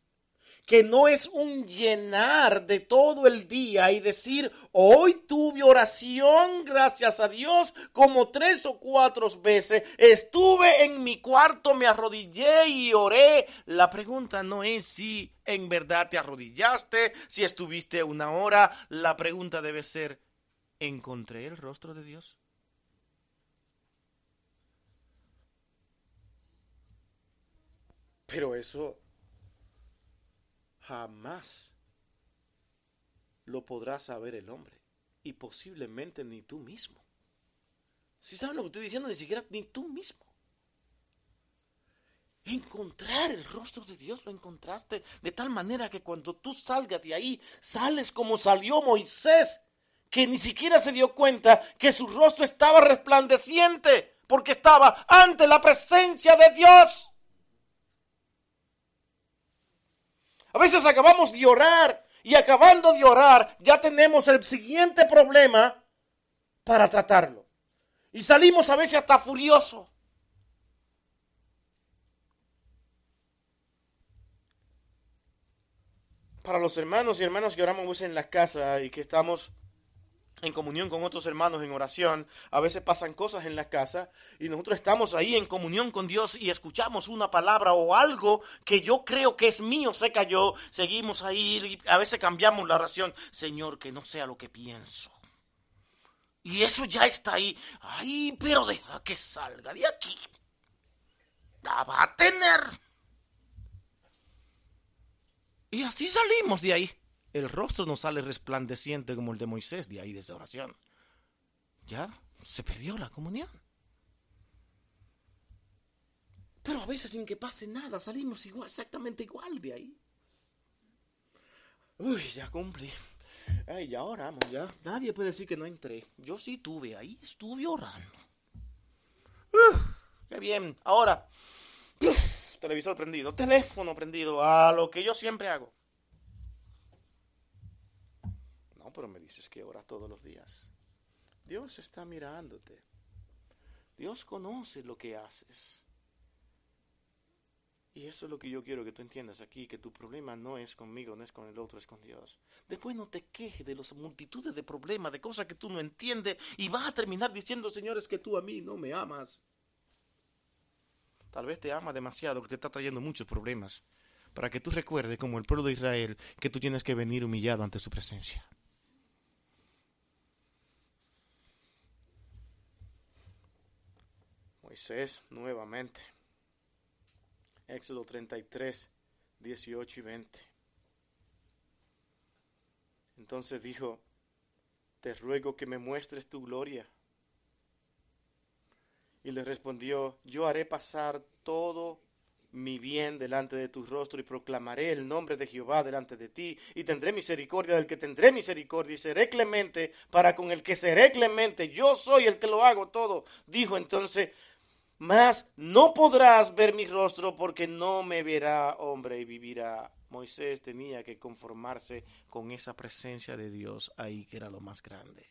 que no es un llenar de todo el día y decir, hoy tuve oración, gracias a Dios, como tres o cuatro veces. Estuve en mi cuarto, me arrodillé y oré. La pregunta no es si en verdad te arrodillaste, si estuviste una hora. La pregunta debe ser, ¿encontré el rostro de Dios? Pero eso jamás lo podrá saber el hombre y posiblemente ni tú mismo. Si saben lo que estoy diciendo, ni siquiera ni tú mismo. Encontrar el rostro de Dios lo encontraste de tal manera que cuando tú salgas de ahí, sales como salió Moisés, que ni siquiera se dio cuenta que su rostro estaba resplandeciente, porque estaba ante la presencia de Dios. A veces acabamos de orar y acabando de orar ya tenemos el siguiente problema para tratarlo. Y salimos a veces hasta furiosos. Para los hermanos y hermanas que oramos en la casa y que estamos en comunión con otros hermanos en oración, a veces pasan cosas en la casa y nosotros estamos ahí en comunión con Dios y escuchamos una palabra o algo que yo creo que es mío, se cayó, seguimos ahí y a veces cambiamos la oración, Señor, que no sea lo que pienso. Y eso ya está ahí. Ay, pero deja que salga de aquí. La va a tener. Y así salimos de ahí el rostro no sale resplandeciente como el de Moisés de ahí de oración. Ya se perdió la comunión. Pero a veces sin que pase nada salimos igual, exactamente igual de ahí. Uy, ya cumplí. Ay, ya oramos, ya. Nadie puede decir que no entré. Yo sí tuve ahí, estuve orando. qué bien. Ahora, televisor prendido, teléfono prendido, a lo que yo siempre hago. Pero me dices que ora todos los días. Dios está mirándote. Dios conoce lo que haces. Y eso es lo que yo quiero que tú entiendas aquí, que tu problema no es conmigo, no es con el otro, es con Dios. Después no te quejes de las multitudes de problemas, de cosas que tú no entiendes, y vas a terminar diciendo, señores, que tú a mí no me amas. Tal vez te ama demasiado, que te está trayendo muchos problemas, para que tú recuerdes, como el pueblo de Israel, que tú tienes que venir humillado ante su presencia. Moisés nuevamente. Éxodo 33, 18 y 20. Entonces dijo, te ruego que me muestres tu gloria. Y le respondió, yo haré pasar todo mi bien delante de tu rostro y proclamaré el nombre de Jehová delante de ti y tendré misericordia del que tendré misericordia y seré clemente para con el que seré clemente. Yo soy el que lo hago todo. Dijo entonces, mas no podrás ver mi rostro porque no me verá hombre y vivirá. Moisés tenía que conformarse con esa presencia de Dios ahí que era lo más grande.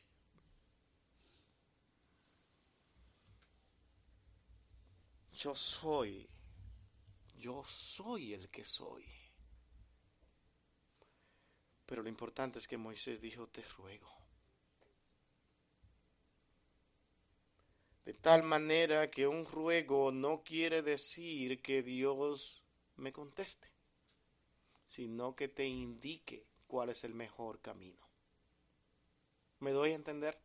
Yo soy yo soy el que soy. Pero lo importante es que Moisés dijo, te ruego. De tal manera que un ruego no quiere decir que Dios me conteste, sino que te indique cuál es el mejor camino. ¿Me doy a entender?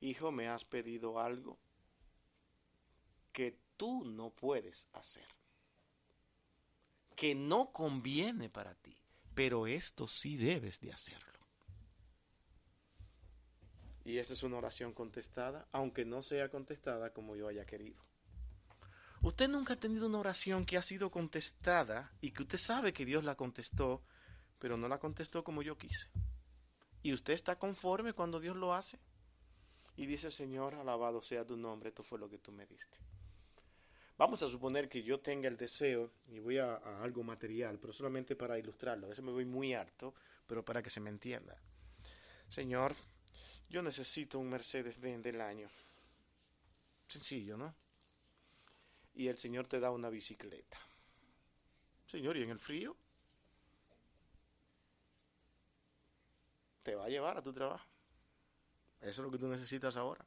Hijo, ¿me has pedido algo? que tú no puedes hacer, que no conviene para ti, pero esto sí debes de hacerlo. Y esa es una oración contestada, aunque no sea contestada como yo haya querido. Usted nunca ha tenido una oración que ha sido contestada y que usted sabe que Dios la contestó, pero no la contestó como yo quise. ¿Y usted está conforme cuando Dios lo hace? Y dice, Señor, alabado sea tu nombre, esto fue lo que tú me diste. Vamos a suponer que yo tenga el deseo, y voy a, algo material, pero solamente para ilustrarlo. A me voy muy harto, pero para que se me entienda. Señor, yo necesito un Mercedes-Benz del año. Sencillo, ¿no? Y el Señor te da una bicicleta. Señor, ¿y en el frío? Te va a llevar a tu trabajo. Eso es lo que tú necesitas ahora.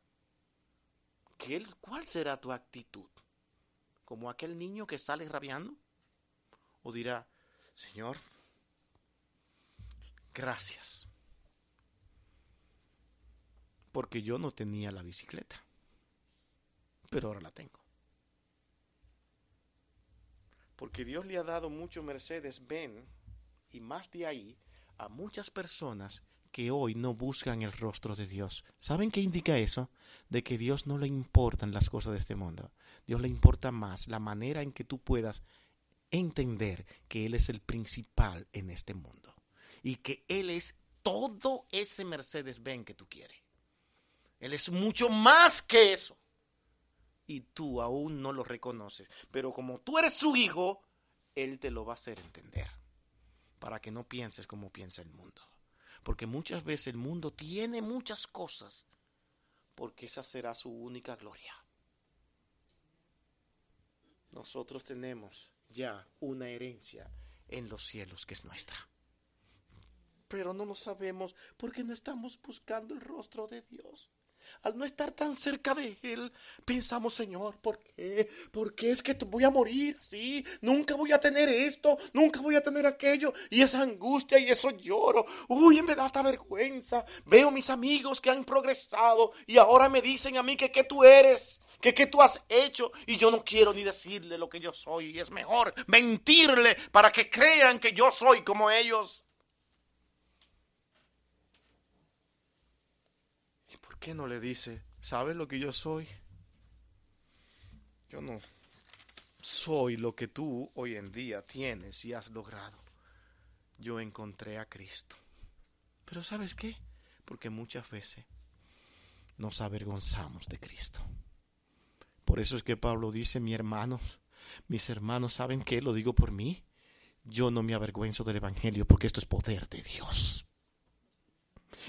¿Qué, ¿Cuál será tu actitud? como aquel niño que sale rabiando? ¿O dirá, Señor, gracias, porque yo no tenía la bicicleta, pero ahora la tengo? Porque Dios le ha dado mucho Mercedes Benz y más de ahí a muchas personas que hoy no buscan el rostro de Dios. ¿Saben qué indica eso? De que Dios no le importan las cosas de este mundo. Dios le importa más la manera en que tú puedas entender que Él es el principal en este mundo. Y que Él es todo ese Mercedes-Benz que tú quieres. Él es mucho más que eso. Y tú aún no lo reconoces. Pero como tú eres su hijo, Él te lo va a hacer entender. Para que no pienses como piensa el mundo. Porque muchas veces el mundo tiene muchas cosas, porque esa será su única gloria. Nosotros tenemos ya una herencia en los cielos que es nuestra. Pero no lo sabemos porque no estamos buscando el rostro de Dios. Al no estar tan cerca de Él, pensamos, Señor, ¿por qué? ¿Por qué es que voy a morir así? Nunca voy a tener esto, nunca voy a tener aquello. Y esa angustia y eso lloro. Uy, me da esta vergüenza. Veo mis amigos que han progresado y ahora me dicen a mí que qué tú eres. Que qué tú has hecho y yo no quiero ni decirle lo que yo soy y es mejor mentirle para que crean que yo soy como ellos. Qué no le dice, ¿sabes lo que yo soy? Yo no soy lo que tú hoy en día tienes y has logrado. Yo encontré a Cristo. Pero ¿sabes qué? Porque muchas veces nos avergonzamos de Cristo. Por eso es que Pablo dice, mi hermano, mis hermanos, ¿saben qué? Lo digo por mí. Yo no me avergüenzo del Evangelio porque esto es poder de Dios.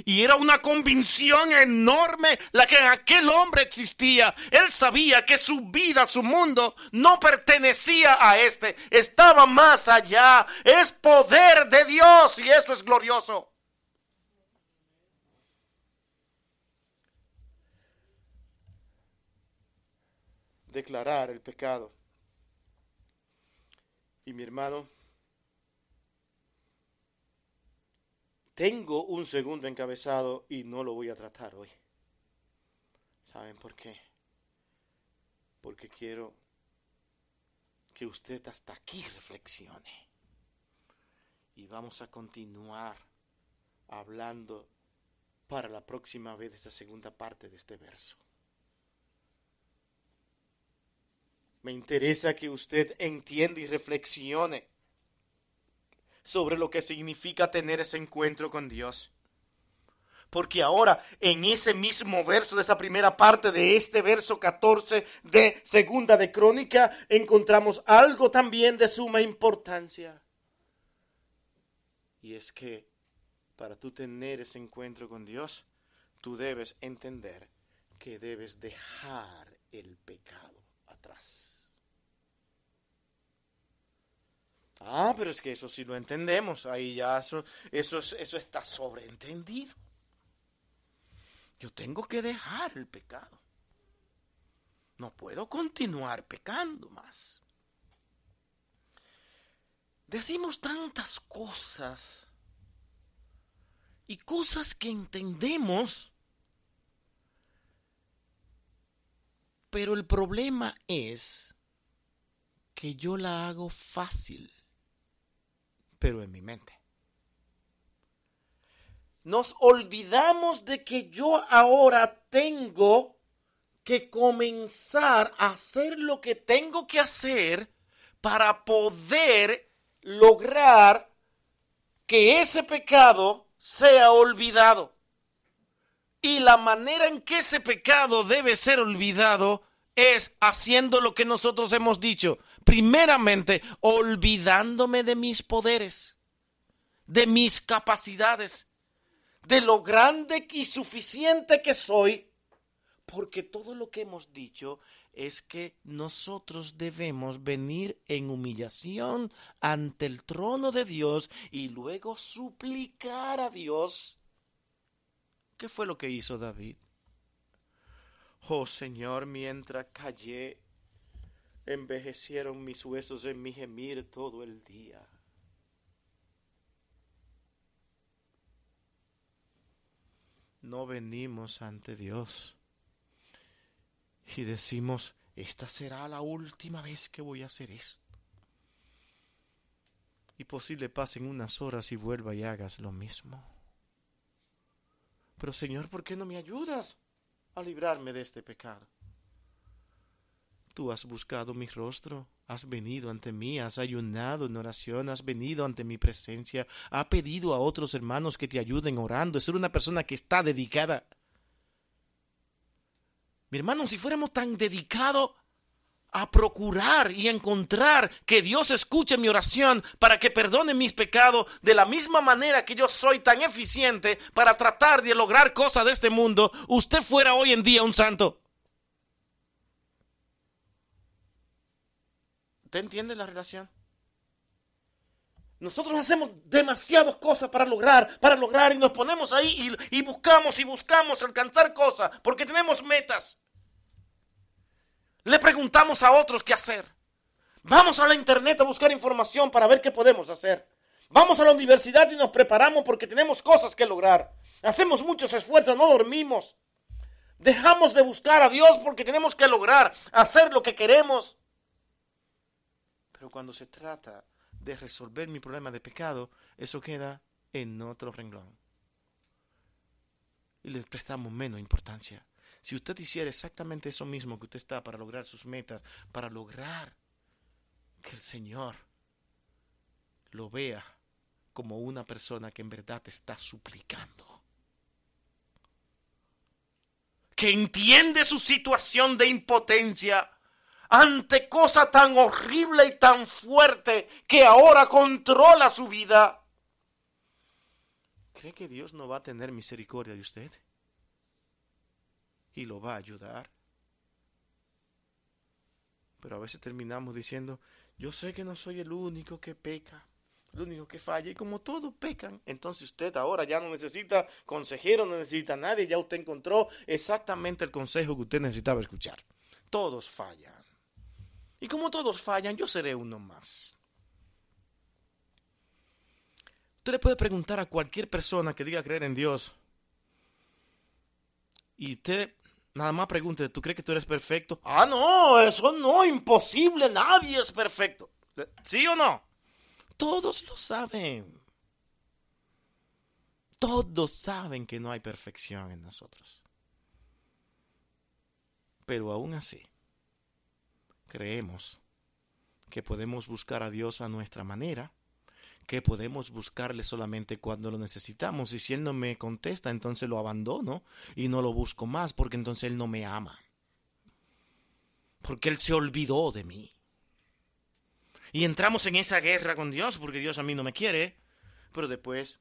Y era una convicción enorme la que en aquel hombre existía. Él sabía que su vida, su mundo, no pertenecía a este, estaba más allá. Es poder de Dios y eso es glorioso. Declarar el pecado. Y mi hermano, Tengo un segundo encabezado y no lo voy a tratar hoy. ¿Saben por qué? Porque quiero que usted hasta aquí reflexione. Y vamos a continuar hablando para la próxima vez de esta segunda parte de este verso. Me interesa que usted entienda y reflexione sobre lo que significa tener ese encuentro con Dios. Porque ahora en ese mismo verso de esa primera parte de este verso 14 de Segunda de Crónica encontramos algo también de suma importancia. Y es que para tú tener ese encuentro con Dios, tú debes entender que debes dejar el pecado atrás. Ah, pero es que eso sí lo entendemos. Ahí ya eso, eso, eso está sobreentendido. Yo tengo que dejar el pecado. No puedo continuar pecando más. Decimos tantas cosas y cosas que entendemos, pero el problema es que yo la hago fácil pero en mi mente. Nos olvidamos de que yo ahora tengo que comenzar a hacer lo que tengo que hacer para poder lograr que ese pecado sea olvidado. Y la manera en que ese pecado debe ser olvidado es haciendo lo que nosotros hemos dicho. Primeramente, olvidándome de mis poderes, de mis capacidades, de lo grande y suficiente que soy, porque todo lo que hemos dicho es que nosotros debemos venir en humillación ante el trono de Dios y luego suplicar a Dios. ¿Qué fue lo que hizo David? Oh Señor, mientras callé, envejecieron mis huesos en mi gemir todo el día. No venimos ante Dios y decimos, esta será la última vez que voy a hacer esto. Y posible pasen unas horas y vuelva y hagas lo mismo. Pero Señor, ¿por qué no me ayudas? a librarme de este pecado. Tú has buscado mi rostro, has venido ante mí, has ayunado en oración, has venido ante mi presencia, has pedido a otros hermanos que te ayuden orando, es una persona que está dedicada. Mi hermano, si fuéramos tan dedicados a procurar y encontrar que Dios escuche mi oración para que perdone mis pecados de la misma manera que yo soy tan eficiente para tratar de lograr cosas de este mundo, usted fuera hoy en día un santo. ¿Usted entiende la relación? Nosotros hacemos demasiadas cosas para lograr, para lograr y nos ponemos ahí y, y buscamos y buscamos alcanzar cosas porque tenemos metas. Le preguntamos a otros qué hacer. Vamos a la internet a buscar información para ver qué podemos hacer. Vamos a la universidad y nos preparamos porque tenemos cosas que lograr. Hacemos muchos esfuerzos, no dormimos. Dejamos de buscar a Dios porque tenemos que lograr hacer lo que queremos. Pero cuando se trata de resolver mi problema de pecado, eso queda en otro renglón. Y le prestamos menos importancia. Si usted hiciera exactamente eso mismo que usted está para lograr sus metas, para lograr que el Señor lo vea como una persona que en verdad está suplicando. Que entiende su situación de impotencia ante cosa tan horrible y tan fuerte que ahora controla su vida. ¿Cree que Dios no va a tener misericordia de usted? y lo va a ayudar. Pero a veces terminamos diciendo, yo sé que no soy el único que peca, el único que falla, y como todos pecan, entonces usted ahora ya no necesita consejero, no necesita nadie, ya usted encontró exactamente el consejo que usted necesitaba escuchar. Todos fallan. Y como todos fallan, yo seré uno más. Usted le puede preguntar a cualquier persona que diga creer en Dios, y usted Nada más pregúntale, ¿tú crees que tú eres perfecto? Ah, no, eso no, imposible, nadie es perfecto. ¿Sí o no? Todos lo saben. Todos saben que no hay perfección en nosotros. Pero aún así, creemos que podemos buscar a Dios a nuestra manera, que podemos buscarle solamente cuando lo necesitamos y si Él no me contesta, entonces lo abandono y no lo busco más porque entonces Él no me ama, porque Él se olvidó de mí. Y entramos en esa guerra con Dios porque Dios a mí no me quiere, pero después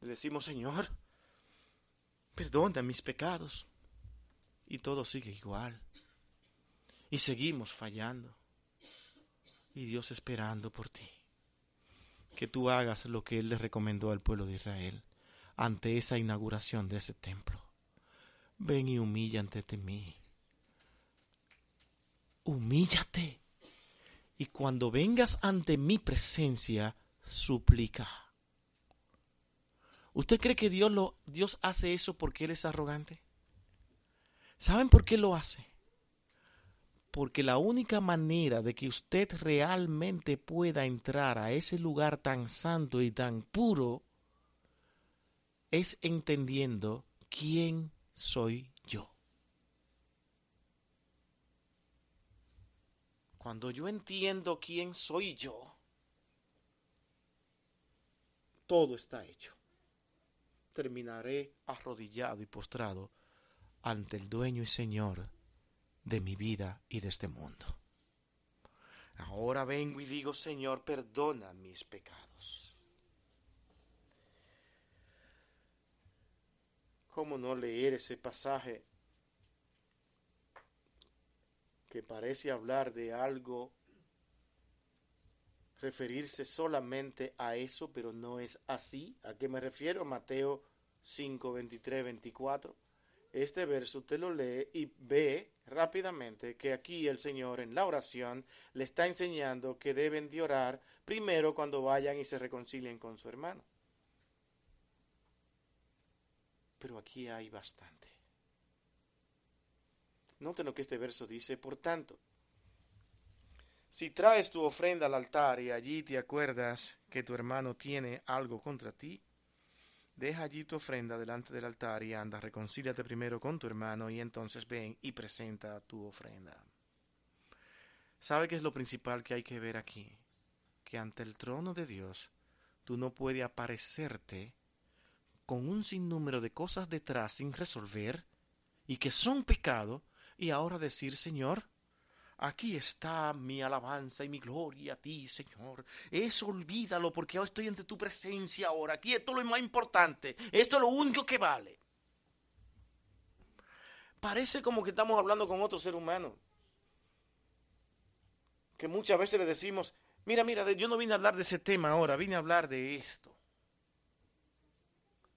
le decimos, Señor, perdona mis pecados. Y todo sigue igual. Y seguimos fallando. Y Dios esperando por ti. Que tú hagas lo que Él le recomendó al pueblo de Israel ante esa inauguración de ese templo. Ven y humilla ante mí. Humíllate. Y cuando vengas ante mi presencia, suplica. ¿Usted cree que Dios, lo, Dios hace eso porque Él es arrogante? ¿Saben por qué lo hace? Porque la única manera de que usted realmente pueda entrar a ese lugar tan santo y tan puro es entendiendo quién soy yo. Cuando yo entiendo quién soy yo, todo está hecho. Terminaré arrodillado y postrado ante el dueño y señor de mi vida y de este mundo. Ahora vengo y digo, Señor, perdona mis pecados. ¿Cómo no leer ese pasaje que parece hablar de algo, referirse solamente a eso, pero no es así? ¿A qué me refiero? Mateo 5, 23, 24 este verso usted lo lee y ve rápidamente que aquí el Señor en la oración le está enseñando que deben de orar primero cuando vayan y se reconcilien con su hermano. Pero aquí hay bastante. Noten lo que este verso dice, por tanto, si traes tu ofrenda al altar y allí te acuerdas que tu hermano tiene algo contra ti, deja allí tu ofrenda delante del altar y anda, reconcíliate primero con tu hermano y entonces ven y presenta tu ofrenda. ¿Sabe qué es lo principal que hay que ver aquí? Que ante el trono de Dios tú no puedes aparecerte con un sinnúmero de cosas detrás sin resolver y que son pecado y ahora decir, Señor, Aquí está mi alabanza y mi gloria a ti, Señor. Eso olvídalo porque yo estoy ante tu presencia ahora. Aquí esto es lo más importante. Esto es lo único que vale. Parece como que estamos hablando con otro ser humano. Que muchas veces le decimos, mira, mira, yo no vine a hablar de ese tema ahora, vine a hablar de esto.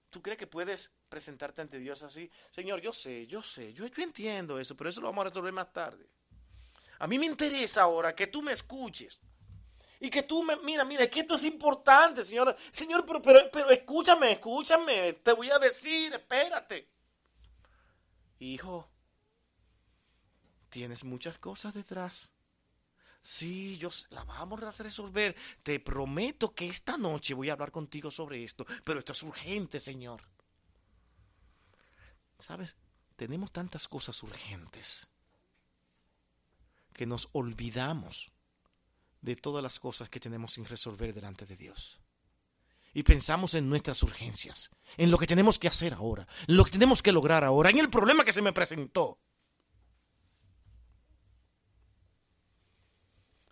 ¿Tú crees que puedes presentarte ante Dios así? Señor, yo sé, yo sé, yo, yo entiendo eso, pero eso lo vamos a resolver más tarde. A mí me interesa ahora que tú me escuches. Y que tú me, mira, mira, que esto es importante, señor. Señor, pero, pero, pero escúchame, escúchame. Te voy a decir, espérate. Hijo, tienes muchas cosas detrás. Sí, yo la vamos a resolver. Te prometo que esta noche voy a hablar contigo sobre esto. Pero esto es urgente, Señor. ¿Sabes? Tenemos tantas cosas urgentes que nos olvidamos de todas las cosas que tenemos sin resolver delante de Dios. Y pensamos en nuestras urgencias, en lo que tenemos que hacer ahora, en lo que tenemos que lograr ahora, en el problema que se me presentó.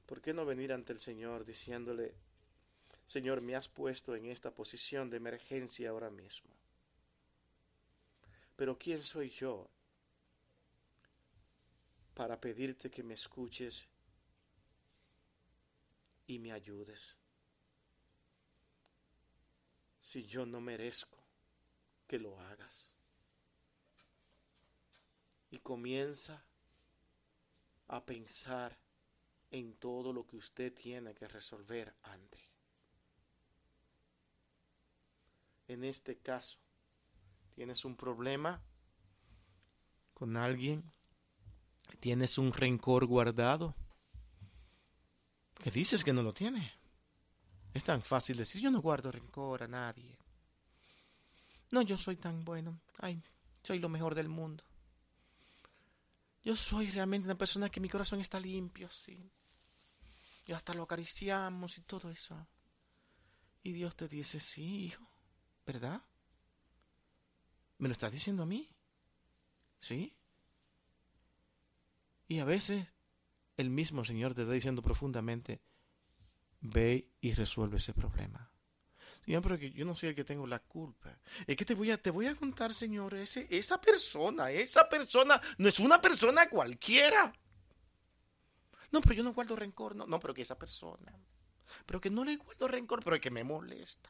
¿Por qué no venir ante el Señor diciéndole, Señor, me has puesto en esta posición de emergencia ahora mismo? Pero ¿quién soy yo para pedirte que me escuches y me ayudes. Si yo no merezco que lo hagas. Y comienza a pensar en todo lo que usted tiene que resolver antes. En este caso, tienes un problema con alguien ¿Tienes un rencor guardado? ¿Qué dices que no lo tiene? Es tan fácil decir, yo no guardo rencor a nadie. No, yo soy tan bueno. Ay, soy lo mejor del mundo. Yo soy realmente una persona que mi corazón está limpio, sí. Y hasta lo acariciamos y todo eso. Y Dios te dice, sí, hijo, ¿verdad? ¿Me lo estás diciendo a mí? ¿Sí? Y a veces el mismo Señor te está diciendo profundamente, ve y resuelve ese problema. Señor, pero que yo no soy el que tengo la culpa. Es que te voy a, te voy a contar, Señor, ese, esa persona, esa persona no es una persona cualquiera. No, pero yo no guardo rencor. No, no, pero que esa persona. Pero que no le guardo rencor, pero que me molesta.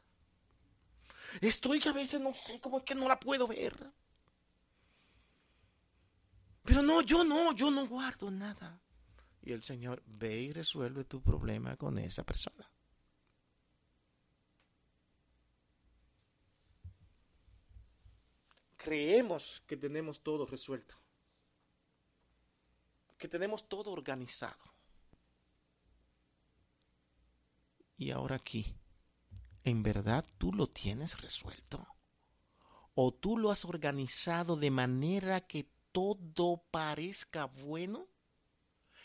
Estoy que a veces no sé cómo es que no la puedo ver. Pero no, yo no, yo no guardo nada. Y el Señor ve y resuelve tu problema con esa persona. Creemos que tenemos todo resuelto. Que tenemos todo organizado. Y ahora aquí, ¿en verdad tú lo tienes resuelto? ¿O tú lo has organizado de manera que todo parezca bueno?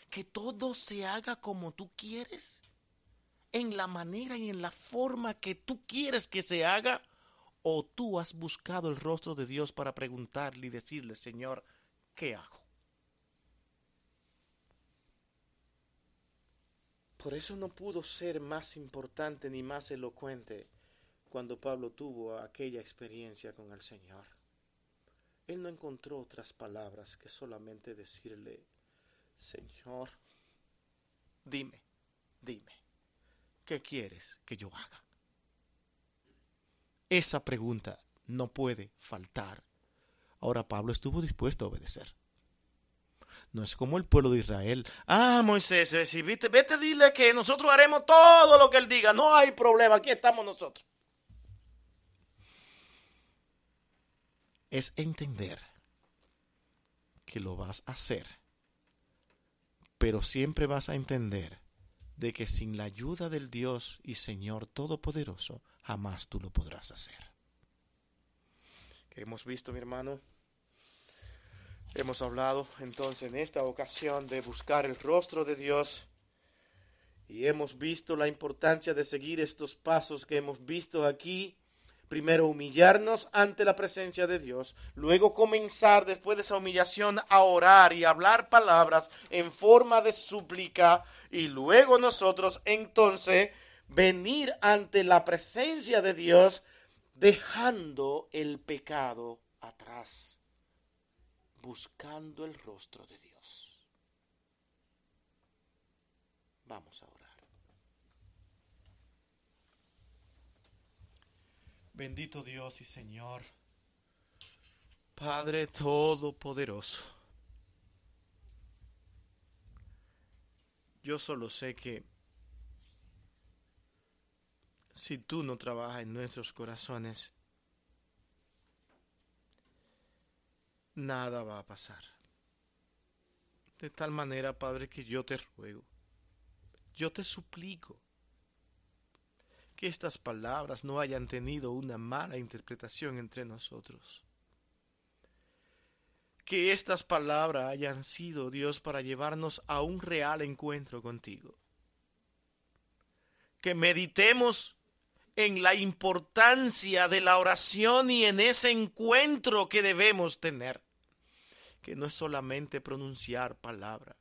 ¿Que todo se haga como tú quieres? ¿En la manera y en la forma que tú quieres que se haga? ¿O tú has buscado el rostro de Dios para preguntarle y decirle, Señor, ¿qué hago? Por eso no pudo ser más importante ni más elocuente cuando Pablo tuvo aquella experiencia con el Señor. Él no encontró otras palabras que solamente decirle, Señor, dime, dime, ¿qué quieres que yo haga? Esa pregunta no puede faltar. Ahora Pablo estuvo dispuesto a obedecer. No es como el pueblo de Israel. Ah, Moisés, eh, si vete, vete, dile que nosotros haremos todo lo que él diga. No hay problema, aquí estamos nosotros. Es entender que lo vas a hacer, pero siempre vas a entender de que sin la ayuda del Dios y Señor Todopoderoso, jamás tú lo podrás hacer. ¿Qué hemos visto, mi hermano? Hemos hablado entonces en esta ocasión de buscar el rostro de Dios y hemos visto la importancia de seguir estos pasos que hemos visto aquí. Primero humillarnos ante la presencia de Dios, luego comenzar después de esa humillación a orar y hablar palabras en forma de súplica y luego nosotros entonces venir ante la presencia de Dios dejando el pecado atrás buscando el rostro de Dios. Vamos a orar. Bendito Dios y Señor, Padre Todopoderoso. Yo solo sé que si tú no trabajas en nuestros corazones, nada va a pasar. De tal manera, Padre, que yo te ruego, yo te suplico, que estas palabras no hayan tenido una mala interpretación entre nosotros. Que estas palabras hayan sido, Dios, para llevarnos a un real encuentro contigo. Que meditemos en la importancia de la oración y en ese encuentro que debemos tener que no es solamente pronunciar palabra,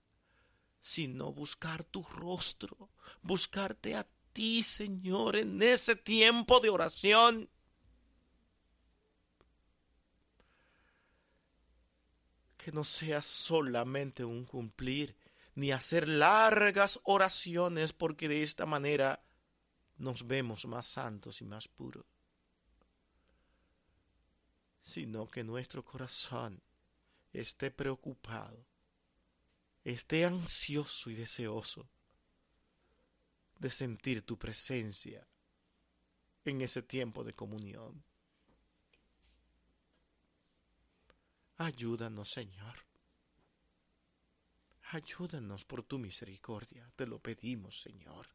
sino buscar tu rostro, buscarte a ti, Señor, en ese tiempo de oración. Que no sea solamente un cumplir, ni hacer largas oraciones, porque de esta manera nos vemos más santos y más puros, sino que nuestro corazón esté preocupado, esté ansioso y deseoso de sentir tu presencia en ese tiempo de comunión. Ayúdanos, Señor. Ayúdanos por tu misericordia, te lo pedimos, Señor.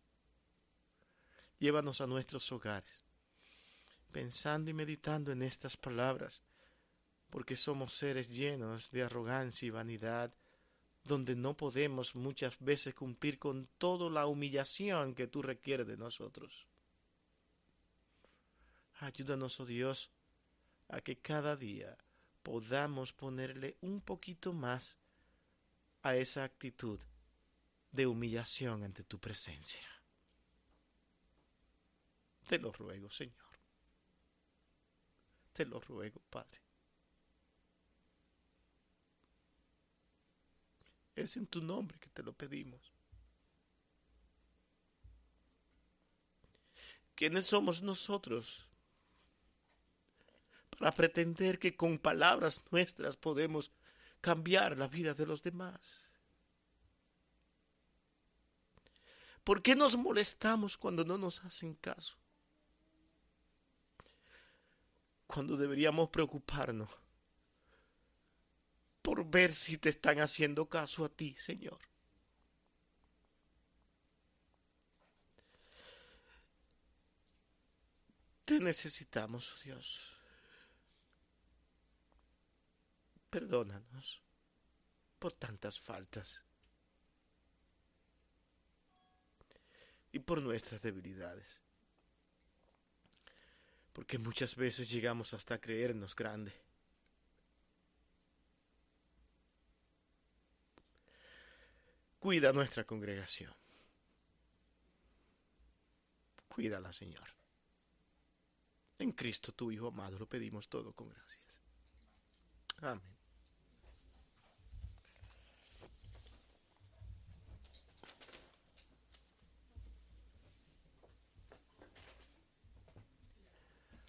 Llévanos a nuestros hogares, pensando y meditando en estas palabras porque somos seres llenos de arrogancia y vanidad, donde no podemos muchas veces cumplir con toda la humillación que tú requieres de nosotros. Ayúdanos, oh Dios, a que cada día podamos ponerle un poquito más a esa actitud de humillación ante tu presencia. Te lo ruego, Señor. Te lo ruego, Padre. Es en tu nombre que te lo pedimos. ¿Quiénes somos nosotros para pretender que con palabras nuestras podemos cambiar la vida de los demás? ¿Por qué nos molestamos cuando no nos hacen caso? Cuando deberíamos preocuparnos por ver si te están haciendo caso a ti, Señor. Te necesitamos, Dios. Perdónanos por tantas faltas y por nuestras debilidades. Porque muchas veces llegamos hasta creernos grandes Cuida nuestra congregación. Cuídala, Señor. En Cristo, tu Hijo amado, lo pedimos todo con gracias. Amén.